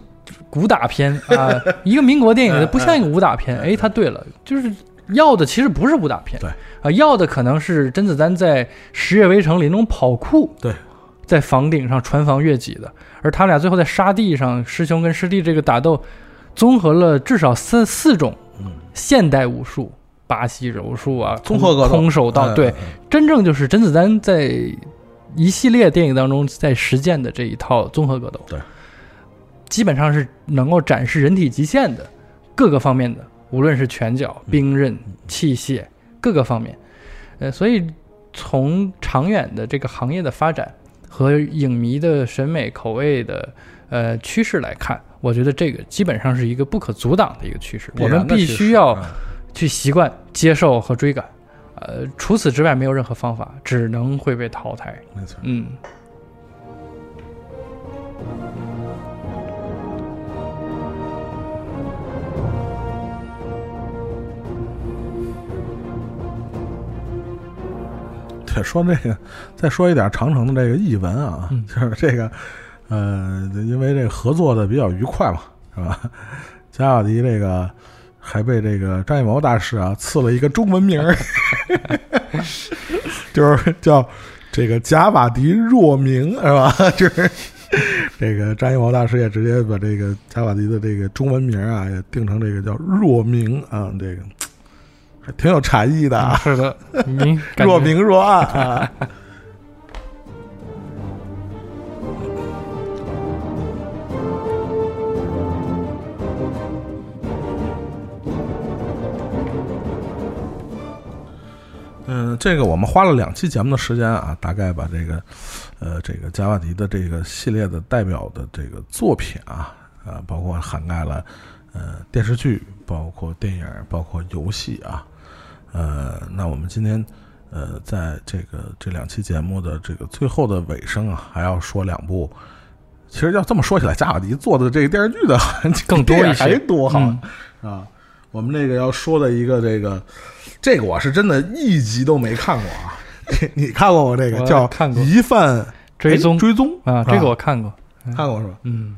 武打片啊？一个民国电影它不像一个武打片。哎，他对了，就是要的其实不是武打片，对。啊，要的可能是甄子丹在《十月围城》里那种跑酷，对，在房顶上穿房越脊的，而他们俩最后在沙地上师兄跟师弟这个打斗，综合了至少三四种嗯，现代武术。巴西柔术啊，综合格斗。空手道，对，真正就是甄子丹在一系列电影当中在实践的这一套综合格斗，对，基本上是能够展示人体极限的各个方面的，无论是拳脚、兵刃、器械各个方面，呃，所以从长远的这个行业的发展和影迷的审美口味的呃趋势来看，我觉得这个基本上是一个不可阻挡的一个趋势，我们必须要。嗯去习惯、接受和追赶。呃，除此之外没有任何方法，只能会被淘汰。没错，嗯，对，说这个，再说一点长城的这个译文啊，嗯就是这个，呃，因为这个合作的比较愉快嘛，是吧？贾瓦迪这个还被这个张艺谋大师啊赐了一个中文名儿，就是叫这个贾瓦迪若明，是吧？就是这个张艺谋大师也直接把这个贾瓦迪的这个中文名啊也定成这个叫若明啊，这个还挺有禅意的啊。是的，明 若明若暗啊。嗯，这个我们花了两期节目的时间啊，大概把这个，呃，这个加瓦迪的这个系列的代表的这个作品啊，啊，包括涵盖了呃电视剧，包括电影，包括游戏啊，呃，那我们今天呃，在这个这两期节目的这个最后的尾声啊，还要说两部。其实要这么说起来，加瓦迪做的这个电视剧的更多一些，还多哈、嗯啊。我们这个要说的一个这个，这个我是真的一集都没看过啊。你看过我这个叫看过《疑犯追踪哎追踪啊，这个我看过，看过是吧？嗯，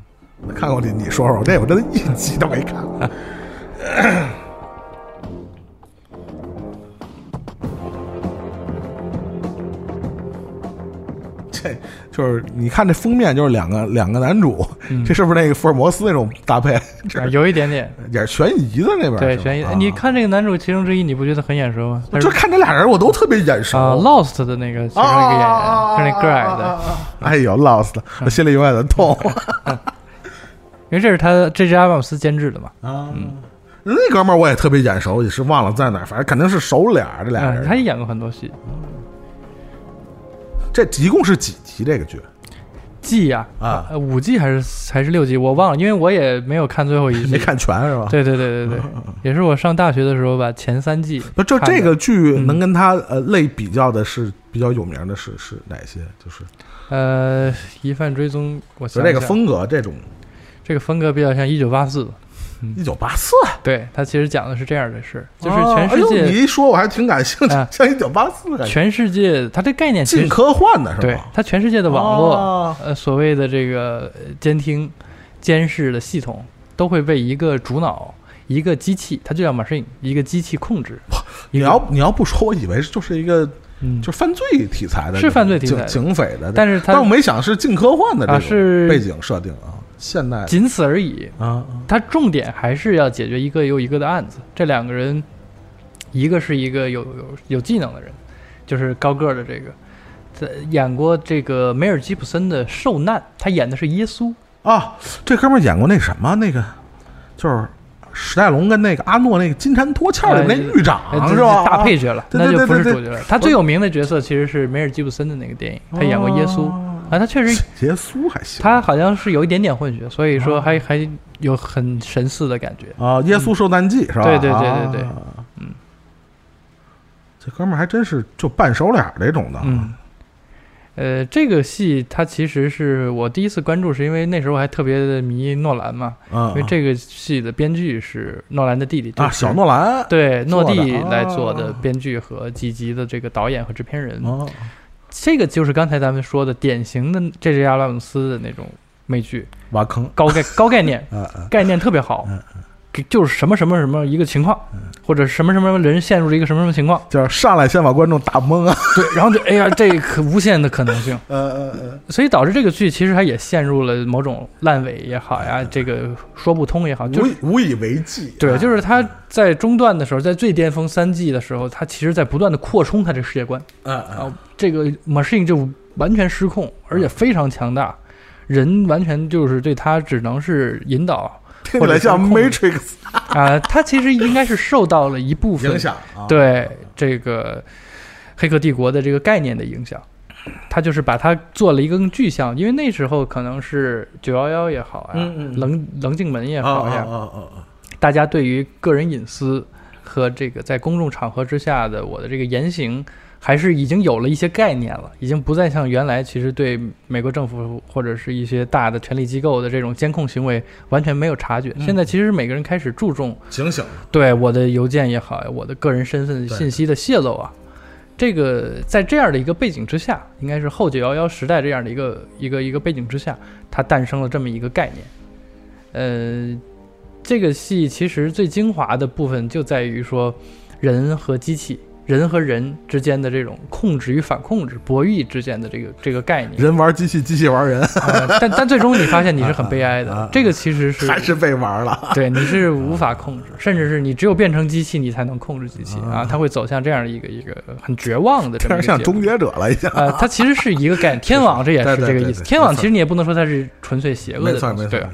看过你你说说，这我真的一集都没看过。就是你看这封面，就是两个两个男主，嗯这是不是那个福尔摩斯那种搭配？这 啊有一点点也是悬疑的那边，是吧对悬疑。啊你看这个男主其中之一，你不觉得很眼熟吗？他是就看这俩人，我都特别眼熟。啊，Lost 的那个其中一个演员，就是那个矮的，哎呦，lost 了，我心里永远的痛 因为这是他这是阿巴姆斯监制的嘛。啊！那哥们儿我也特别眼熟，也是忘了在哪儿，反正肯定是熟脸儿。这俩嗯，人，他也演过很多戏。这一共是几集？这个剧季呀，啊呃五季还是还是六季，我忘了，因为我也没有看最后一 季。没看全是吧？对对对对对，也是我上大学的时候吧前三季不，就这个剧嗯能跟他呃类比较的是比较有名的是是哪些？就是呃疑犯追踪，我就这个想想风格，这种这个风格比较像一九八四，一九八四，对他其实讲的是这样的事，就是哦全世哎你一说我还挺感兴趣啊，像一九八四全世界，它这概念其实近科幻的是对吧？它全世界的网络，哦。呃，所谓的这个呃监听、监视的系统，都会被一个主脑、一个机器，它就叫 machine，一个机器控制。你要你要不说，我以为就是一个嗯，就犯罪题材的，是犯罪题材警警匪的，但是他但我没想是近科幻的这啊种是背景设定啊，现代仅此而已。啊它重点还是要解决一个又一个的案子。这两个人，一个是一个有有有技能的人，就是高个儿的这个，在演过这个梅尔吉普森的《受难》，他演的是耶稣。啊，这哥们儿演过那什么那个，就是史泰龙跟那个阿诺那个金蝉脱壳的那狱长是吧？大配角了，那就不是主角了。他最有名的角色其实是梅尔吉普森的那个电影，他演过耶稣哦啊，他确实 耶稣还行，他好像是有一点点混血，所以说哦。还还有很神似的感觉。啊，耶稣受难记是吧？对对对对对啊。嗯，这哥们儿还真是就半熟脸儿这种的，啊。嗯，呃，这个戏他其实是我第一次关注，是因为那时候还特别的迷诺兰嘛，嗯，因为这个戏的编剧是诺兰的弟弟，就啊，小诺兰，对诺蒂来做的哦编剧和几集的这个导演和制片人。哦，这个就是刚才咱们说的典型的 J.J. 阿拉姆斯的那种美剧，挖坑，高概高概念，嗯嗯。概念特别好就是什么什么什么一个情况，或者什么什么人陷入了一个什么什么情况，就是上来先把观众打懵啊，对，然后就哎呀，这可无限的可能性，呃呃呃，所以导致这个剧其实它也陷入了某种烂尾也好呀，这个说不通也好，就无是以无以为继，对，啊就是它在中段的时候，在最巅峰三季的时候，它其实在不断的扩充它这个世界观，嗯然后嗯，这个 machine 就完全失控，而且非常强大，人完全就是对它只能是引导听起来像或者 Matrix 啊，它其实应该是受到了一部分影响啊，对这个《黑客帝国》的这个概念的影响，他就是把它做了一个更具象，因为那时候可能是九幺幺也好呀，嗯嗯嗯。棱棱镜门也啊好呀，啊啊啊啊，大家对于个人隐私和这个在公众场合之下的我的这个言行，还是已经有了一些概念了，已经不再像原来其实对美国政府或者是一些大的权力机构的这种监控行为完全没有察觉。嗯现在其实每个人开始注重警醒，对我的邮件也好，我的个人身份信息的泄露啊，这个在这样的一个背景之下，应该是后九幺幺时代这样的一个一个一个背景之下，它诞生了这么一个概念。呃，这个戏其实最精华的部分就在于说，人和机器、人和人之间的这种控制与反控制、博弈之间的这个这个概念。人玩机器，机器玩人，呃但但最终你发现你是很悲哀的，这个其实是还是被玩了，对，你是无法控制，甚至是你只有变成机器，你才能控制机器啊！它会走向这样的一个一个很绝望的这有点像么一个结果终结者了，已经。呃，它其实是一个概念，天网这也是这个意思。天网其实你也不能说它是纯粹邪恶没错没错，的东西，对吧？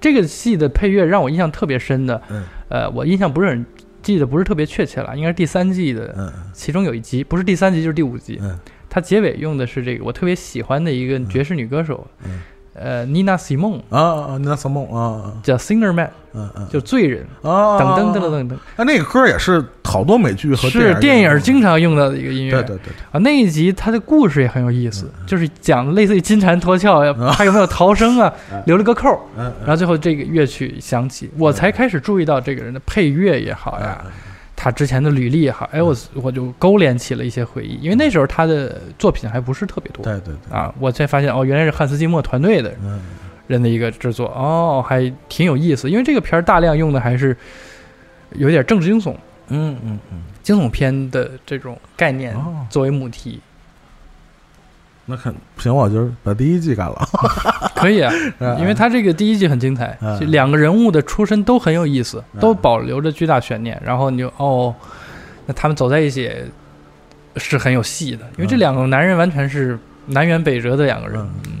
这个戏的配乐让我印象特别深的，嗯呃，我印象不是很记得不是特别确切了，应该是第三季的嗯其中有一集，不是第三集就是第五集，嗯。它结尾用的是这个我特别喜欢的一个爵士女歌手，嗯呃，Nina Simone 啊，Nina Simone 啊，叫 Singer Man，嗯嗯，就罪人，啊，噔噔噔噔噔噔，啊，那个歌也是好多美剧和是电影影经常用到的一个音乐。对对对，啊，那一集它的故事也很有意思，就是讲类似于金蝉脱壳呀，还有没有逃生啊，留了个扣然后最后这个乐曲响起，我才开始注意到这个人的配乐也好呀，他之前的履历也好，哎，我我就勾连起了一些回忆，因为那时候他的作品还不是特别多。对对对，啊，我才发现哦，原来是汉斯季默团队的嗯。人的一个制作，哦，还挺有意思，因为这个片儿大量用的还是有点政治惊悚、嗯嗯嗯，惊悚片的这种概念哦，作为母题，那肯行，我就是把第一季干了，可以啊，嗯 因为他这个第一季很精彩，两个人物的出身都很有意思，嗯都保留着巨大悬念，然后你就哦，那他们走在一起是很有戏的，因为这嗯两个男人完全是南辕北辙的两个人，嗯。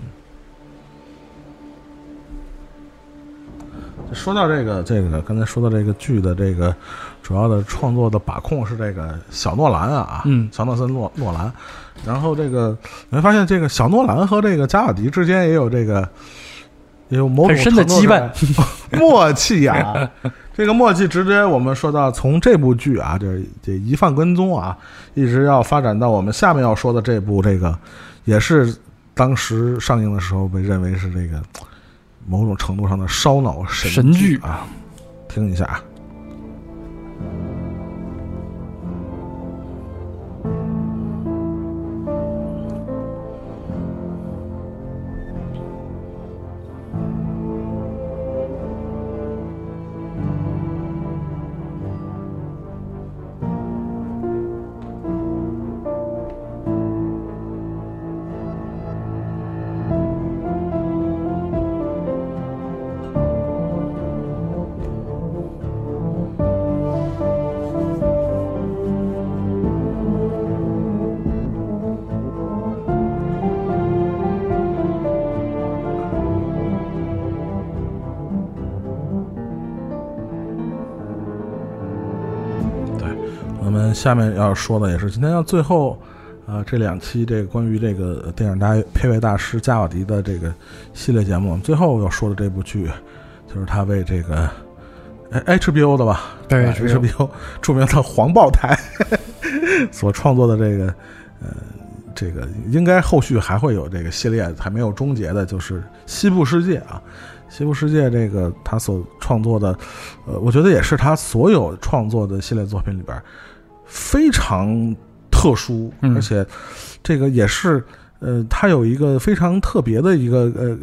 说到这个这个，刚才说到这个剧的这个主要的创作的把控是这个小诺兰啊，嗯。乔纳森诺诺兰。然后这个你会发现，这个小诺兰和这个加瓦迪之间也有这个也有某种很深的羁绊 默契啊。这个默契直接我们说到从这部剧啊，这这疑犯跟踪啊，一直要发展到我们下面要说的这部这个，也是当时上映的时候被认为是这个某种程度上的烧脑神神剧啊。听一下啊。下面要说的也是今天要最后，呃，这两期这个关于这个电影大配乐大师加瓦迪的这个系列节目，我们最后要说的这部剧，就是他为这个哎 HBO 的吧，对 HBO 著名的黄暴台所创作的这个呃这个应该后续还会有这个系列还没有终结的，就是《西部世界》啊。《西部世界》这个他所创作的，呃，我觉得也是他所有创作的系列作品里边非常特殊，嗯。而且这个也是呃，他有一个非常特别的一个呃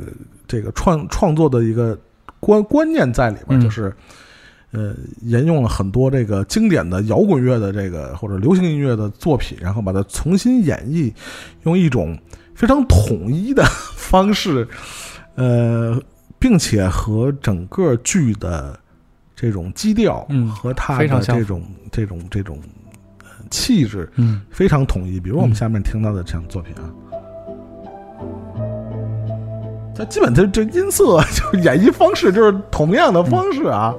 这个创创作的一个观观念在里边，嗯。就是呃沿用了很多这个经典的摇滚乐的这个或者流行音乐的作品，然后把它重新演绎，用一种非常统一的方式，呃，并且和整个剧的这种基调，嗯和它非常相符。的这种这种这种呃气质嗯非常统一。比如我们嗯下面听到的这样作品啊。它基本这这音色 就演绎方式就是同样的方式啊，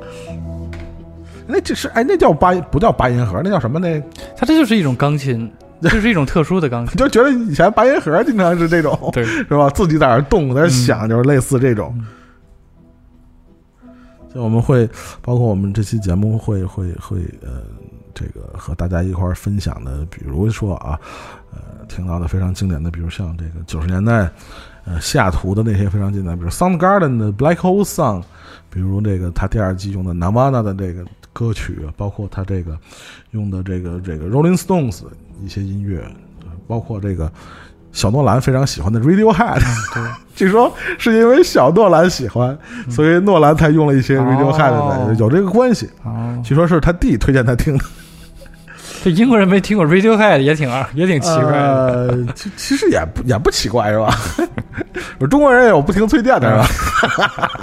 那这是哎那叫八不叫八音盒，那叫什么呢？它这就是一种钢琴，就是一种特殊的钢琴，就觉得以前八音盒经常是这种，对，是吧？自己在那儿动，在那儿响，就是类似这种。所以我们会包括我们这期节目会会会呃，这个和大家一块儿分享的，比如说啊，呃，听到的非常经典的，比如像这个九十年代呃西雅图的那些非常经典，比如 Soundgarden 的 Black Hole Song，比如这个他第二季用的 Nirvana 的这个歌曲，包括他这个用的这个这个 Rolling Stones 一些音乐，呃包括这个小诺兰非常喜欢的 Radiohead，对，据说是因为小诺兰喜欢，所以诺兰才用了一些 Radiohead 的，哦有这个关系。哦，据说是他弟推荐他听的，这 英国人没听过 Radiohead 也挺二，也挺奇怪的。呃，其其实也不也不奇怪是吧？中国人也有不听崔健的是吧？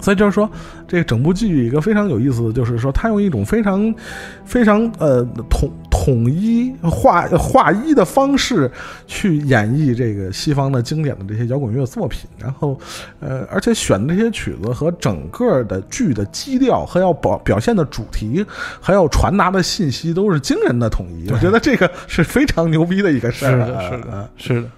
所以就是说，这个整部剧一个非常有意思的就是说，他用一种非常非常呃统统一划划一的方式去演绎这个西方的经典的这些摇滚乐作品，然后呃，而且选的这些曲子和整个的剧的基调和要表表现的主题，还要传达的信息都是惊人的统一。我觉得这个是非常牛逼的一个事儿。是的，是的，是的。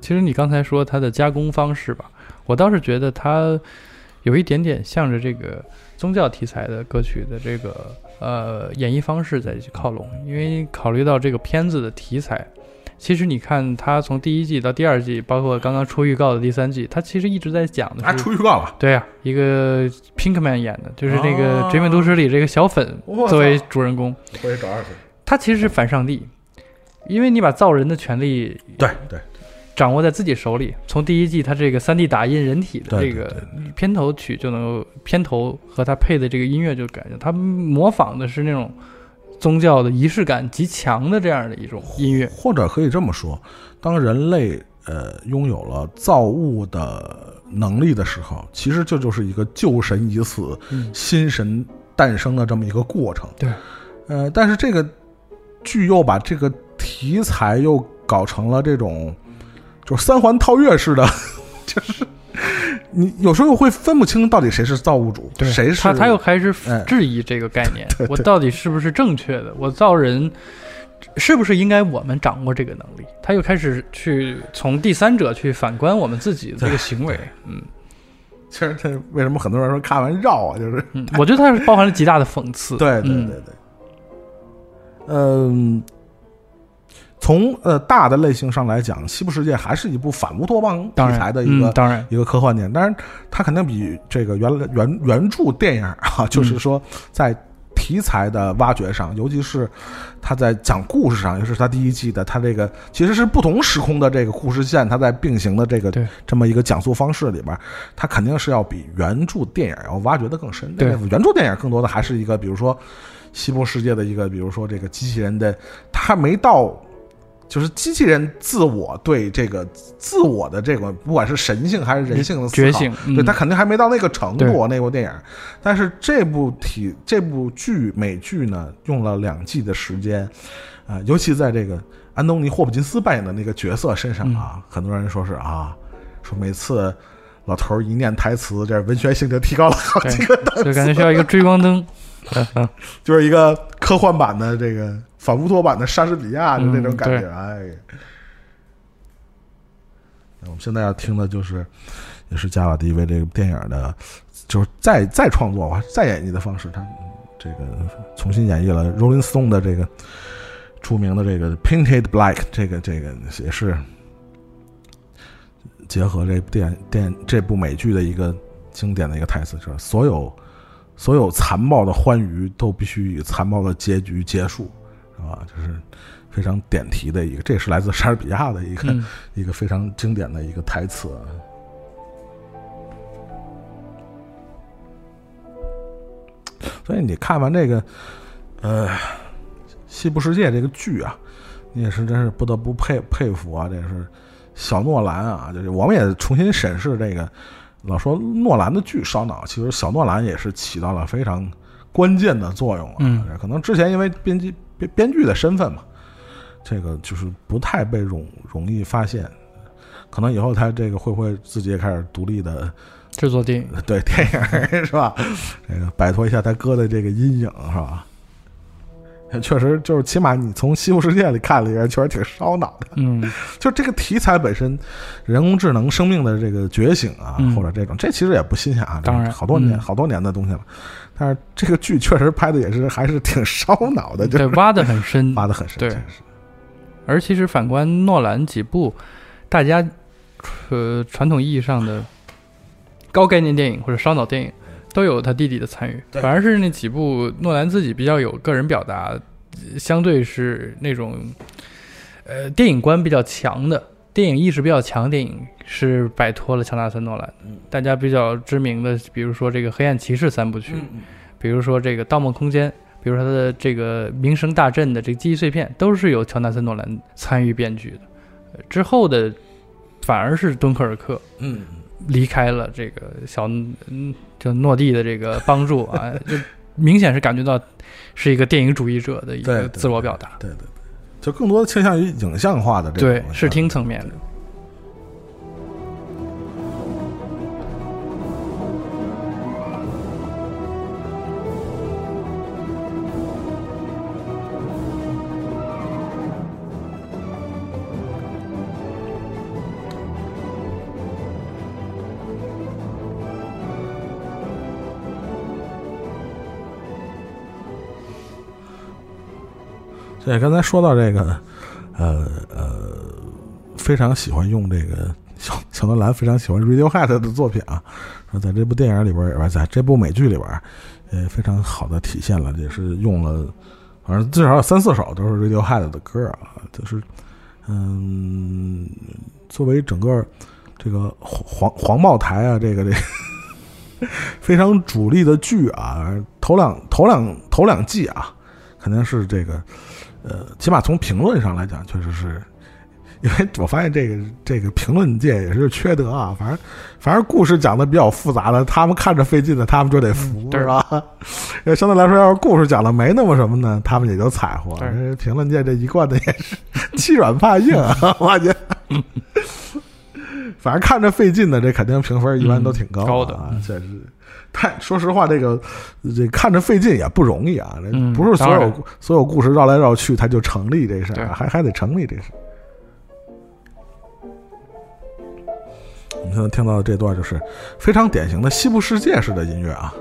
其实你刚才说它的加工方式吧，我倒是觉得它有一点点向着这个宗教题材的歌曲的这个呃演绎方式在去靠拢，因为考虑到这个片子的题材。其实你看，他从第一季到第二季，包括刚刚出预告的第三季，他其实一直在讲的还是，出预告了，对呀、一个 Pinkman 演的，就是那个哦《绝命毒师》里这个小粉作为主人公，我也找二去。他其实是反上帝，因为你把造人的权利对对，掌握在自己手里。从第一季他这个 3D 打印人体的这个片头曲就能够，片头和他配的这个音乐就感觉他模仿的是那种宗教的仪式感极强的这样的一种音乐。或者可以这么说，当人类呃拥有了造物的能力的时候，其实这就是一个旧神已死，嗯新神诞生的这么一个过程。对，呃，但是这个剧又把这个题材又搞成了这种，就是三环套月似的，就是你有时候会分不清到底谁是造物主，谁是他他又开始哎质疑这个概念，我到底是不是正确的？我造人是不是应该我们掌握这个能力？他又开始去从第三者去反观我们自己的这个行为。嗯其实这为什么很多人说看完绕啊，就是嗯，我觉得它是包含了极大的讽刺。对对嗯对对，嗯，从呃大的类型上来讲，《西部世界》还是一部反乌托邦题材的一个、嗯、当然，一个科幻电影，当然它肯定比这个原来原原著电影啊，就是说在题材的挖掘上，尤其是它在讲故事上，尤其是它第一季的它这个其实是不同时空的这个故事线，它在并行的这个这么一个讲述方式里边，它肯定是要比原著电影要挖掘的更深。对原著电影更多的还是一个，比如说西部世界的一个，比如说这个机器人的，它还没到。就是机器人自我对这个自我的这个，不管是神性还是人性的思考觉醒，嗯、对他肯定还没到那个程对度，那部电影。但是这部体这部剧美剧呢，用了两季的时间，啊、尤其在这个安东尼·霍普金斯扮演的那个角色身上啊，很多人说是啊，说每次老头儿一念台词，这文学性就提高了好几个档次就感觉需要一个追光灯。就是一个科幻版的这个反乌托版的莎士比亚的那种感觉，嗯哎。那我们现在要听的就是，也是加瓦迪为这个电影的，就是再再创作吧，再演绎的方式，他嗯这个重新演绎了 Rolling Stone 的这个著名的这个 Painted Black，这个这个也是结合这电电这部美剧的一个经典的一个台词，就是所有。所有残暴的欢愉都必须以残暴的结局结束，是吧？就是非常点题的一个，这也是来自莎士比亚的一个、嗯 一个非常经典的一个台词。所以你看完这个，呃，《西部世界》这个剧啊，你也是真是不得不佩佩服啊！这是小诺兰啊，就是我们也重新审视这个。老说诺兰的剧烧脑，其实小诺兰也是起到了非常关键的作用啊。嗯可能之前因为编辑编编剧的身份嘛，这个就是不太被容容易发现。可能以后他这个会不会自己也开始独立的制作电影，对电影是吧？这个摆脱一下他哥的这个阴影是吧？确实，就是起码你从《西部世界》里看了一下，确实挺烧脑的。嗯，就这个题材本身，人工智能生命的这个觉醒啊，嗯或者这种，这其实也不新鲜啊，当然好多年、嗯好多年的东西了。但是这个剧确实拍的也是还是挺烧脑的，就对，挖的很深。挖的很深。对而其实反观诺兰几部，大家呃传统意义上的高概念电影或者烧脑电影，都有他弟弟的参与。反而是那几部诺兰自己比较有个人表达，呃相对是那种呃电影观比较强的。电影意识比较强的电影是摆脱了乔纳森·诺兰，嗯大家比较知名的，比如说这个《黑暗骑士》三部曲，比如说这个《盗梦空间》，比如说他的这个《名声大振》的这个记忆碎片，都是由乔纳森·诺兰参与编剧的。呃之后的反而是敦刻尔克嗯，离开了这个小嗯，就诺蒂的这个帮助啊，就明显是感觉到是一个电影主义者的一个自我表达。对对对，就更多的倾向于影像化的这种对，视听层面的。对，刚才说到这个，呃呃，非常喜欢用这个小小诺兰非常喜欢 Radiohead 的作品啊，说在这部电影里边，儿，在这部美剧里边，呃，非常好的体现了，也是用了，反正至少有三四首都是 Radiohead 的歌啊，就是嗯，作为整个这个黄黄帽台啊，这个这。非常主力的剧啊，头两头两头两季啊，肯定是这个，呃，起码从评论上来讲，确实是，因为我发现这个这个评论界也是缺德啊。反正反正故事讲的比较复杂的，他们看着费劲的，他们就得服，是吧？相对来说，要是故事讲的没那么什么呢，他们也就踩和。评论界这一贯的也是欺软怕硬啊，我感觉。反正看着费劲的，这肯定评分一般都挺高的啊。确实，太说实话，这个这看着费劲也不容易啊。不是所有所有故事绕来绕去，它就成立这事儿，还还得成立这事。我们现在听到的这段就是非常典型的西部世界式的音乐啊。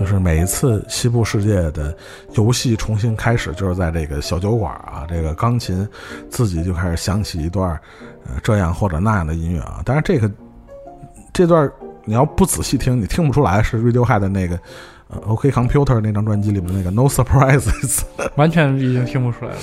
就是每一次西部世界的游戏重新开始，就是在这个小酒馆啊，这个钢琴自己就开始响起一段呃这样或者那样的音乐啊。但是这个这段你要不仔细听，你听不出来是 Radiohead 那个呃 OK Computer 那张专辑里面那个 No Surprises，完全已经听不出来了。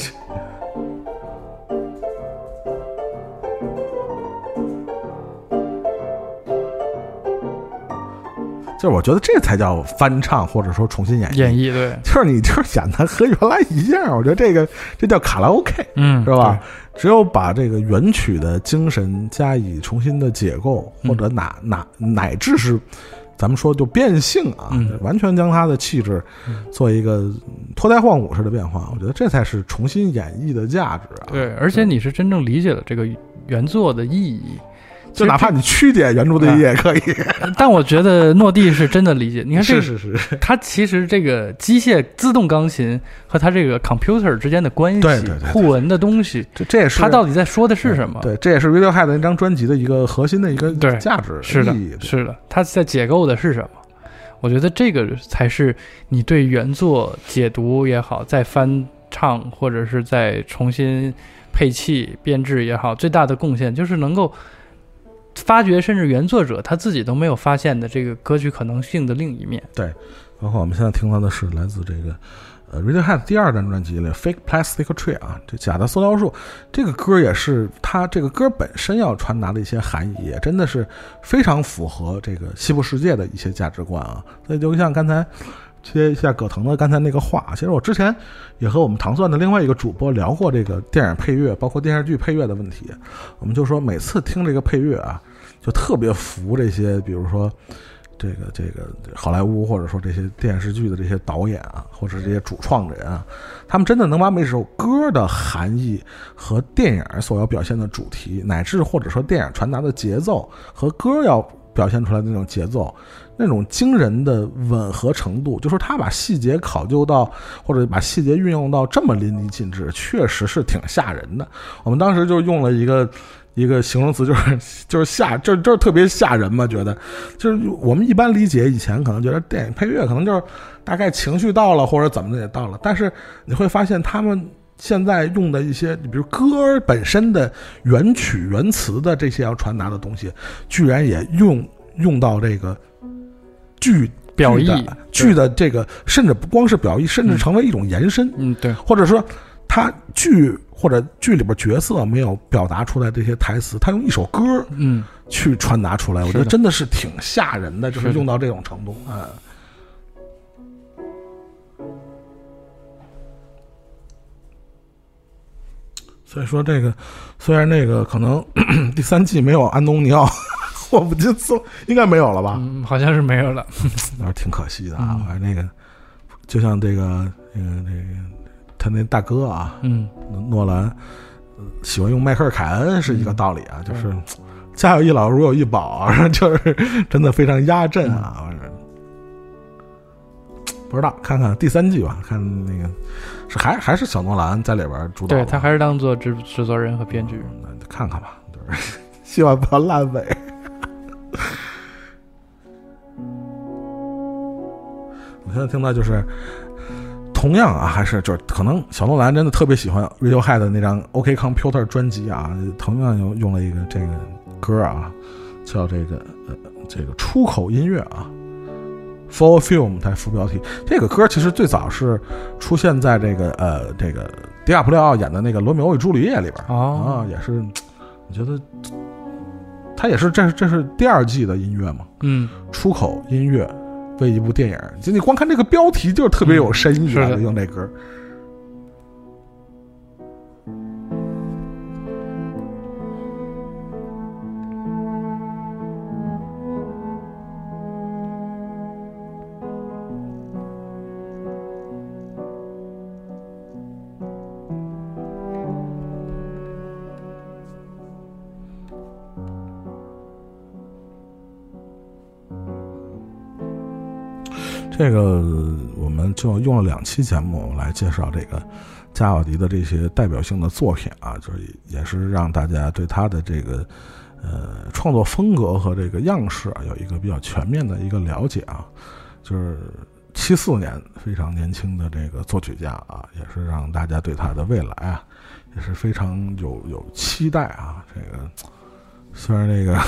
就是我觉得这才叫翻唱，或者说重新演绎演绎，对，就是你就是演的和原来一样。我觉得这个这叫卡拉 OK，嗯，是吧？只有把这个原曲的精神加以重新的解构，或者哪哪乃至是咱们说就变性啊，完全将它的气质做一个脱胎换骨式的变化，我觉得这才是重新演绎的价值啊。对，而且你是真正理解了这个原作的意义。就哪怕你曲解原著的意义也可以，但我觉得诺蒂是真的理解。你看，是是是，他其实这个机械自动钢琴和他这个 computer 之间的关系，对对对，互文的东西，这这也是他到底在说的是什么？对，这也是 Radiohead 那张专辑的一个核心的一个价值是的，是的，他在解构的是什么？我觉得这个才是你对原作解读也好，再翻唱或者是再重新配器编制也好，最大的贡献就是能够。发掘甚至原作者他自己都没有发现的这个歌曲可能性的另一面。对，包括我们现在听到的是来自这个呃 Radiohead 第二张专辑里《Fake Plastic Tree》啊，这假的塑料树，这个歌也是他这个歌本身要传达的一些含义，也真的是非常符合这个西部世界的一些价值观啊。所以就像刚才。接一下葛腾的刚才那个话，其实我之前也和我们糖蒜的另外一个主播聊过这个电影配乐，包括电视剧配乐的问题。我们就说每次听这个配乐啊，就特别服这些，比如说这个这个好莱坞或者说这些电视剧的这些导演啊，或者这些主创的人啊，他们真的能把每首歌的含义和电影所要表现的主题，乃至或者说电影传达的节奏和歌要表现出来的那种节奏。那种惊人的吻合程度，就是他把细节考究到，或者把细节运用到这么淋漓尽致，确实是挺吓人的。我们当时就用了一个一个形容词，就是 就是吓，就就是特别吓人嘛。觉得就是我们一般理解以前可能觉得电影配乐可能就是大概情绪到了或者怎么的也到了，但是你会发现他们现在用的一些，你比如歌本身的原曲原词的这些要传达的东西，居然也用用到这个。剧表意剧的这个，甚至不光是表意，甚至成为一种延伸。嗯，对。或者说，他剧或者剧里边角色没有表达出来这些台词，他用一首歌，嗯，去传达出来。我觉得真的是挺吓人的，就是用到这种程度啊。所以说，这个虽然那个可能 第三季没有安东尼奥。我不记得，应该没有了吧？嗯，好像是没有了，那是挺可惜的啊。反正那个，就像这个，那个，那个，他那大哥啊，嗯，诺兰喜欢用迈克尔·凯恩是一个道理啊，就是 家有一老，如有一宝，就是真的非常压阵啊。不知道，看看第三季吧，看那个是还还是小诺兰在里边主导，对他还是当做制制作人和编剧。那看看吧，就是 希望不要烂尾。我现在听到就是，同样啊，还是就是可能小诺兰真的特别喜欢 Radiohead 的那张 OK Computer 专辑啊，同样用用了一个这个歌啊，叫这个呃这个出口音乐啊。For Film 它副标题，这个歌其实最早是出现在这个呃这个迪亚普里奥演的那个《罗密欧与朱丽叶》里边哦啊，也是，我觉得它也是这是这是第二季的音乐嘛，嗯，出口音乐为一部电影，就你光看这个标题就是特别有深意啊，用这歌。这个我们就用了两期节目来介绍这个加瓦迪的这些代表性的作品啊，就是也是让大家对他的这个呃创作风格和这个样式啊有一个比较全面的一个了解啊。就是七四年非常年轻的这个作曲家啊，也是让大家对他的未来啊也是非常有有期待啊。这个虽然这个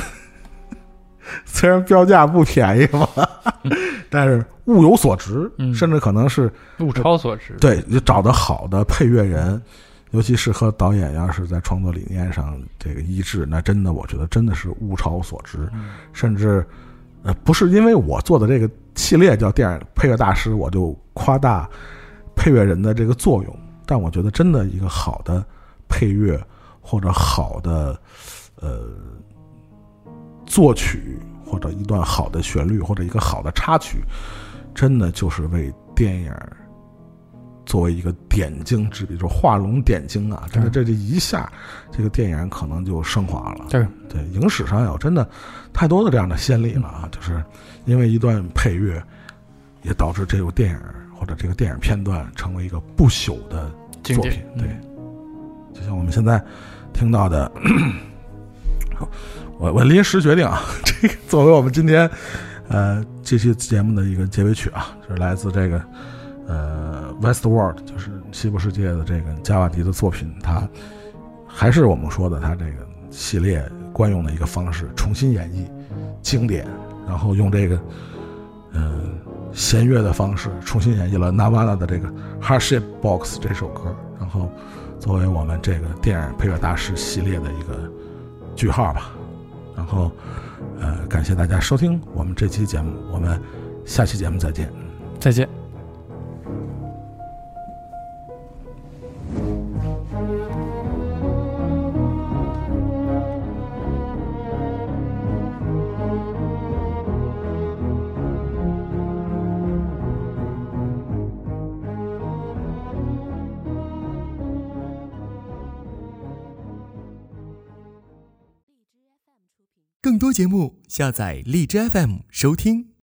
虽然标价不便宜吧，但是物有所值，嗯甚至可能是物超所值。对就找的好的配乐人，尤其是和导演要是在创作理念上这个一致，那真的我觉得真的是物超所值，嗯甚至呃不是因为我做的这个系列叫电影配乐大师，我就夸大配乐人的这个作用，但我觉得真的一个好的配乐或者好的呃作曲或者一段好的旋律或者一个好的插曲，真的就是为电影作为一个点睛之笔，就是画龙点睛啊！真的，这这一下，这个电影可能就升华了。对对，影史上有真的太多的这样的先例了啊！就是因为一段配乐，也导致这部电影或者这个电影片段成为一个不朽的作品。对，嗯就像我们现在听到的，我我临时决定啊，这个作为我们今天呃这期节目的一个结尾曲啊，就是来自这个呃 Westworld，就是西部世界的这个加瓦迪的作品，它还是我们说的它这个系列惯用的一个方式，重新演绎经典，然后用这个嗯、弦乐的方式重新演绎了 Nirvana 的这个 Hardship Box 这首歌，然后作为我们这个电影配乐大师系列的一个句号吧。然后，呃，感谢大家收听我们这期节目，我们下期节目再见。再见。多节目，下载荔枝 FM 收听。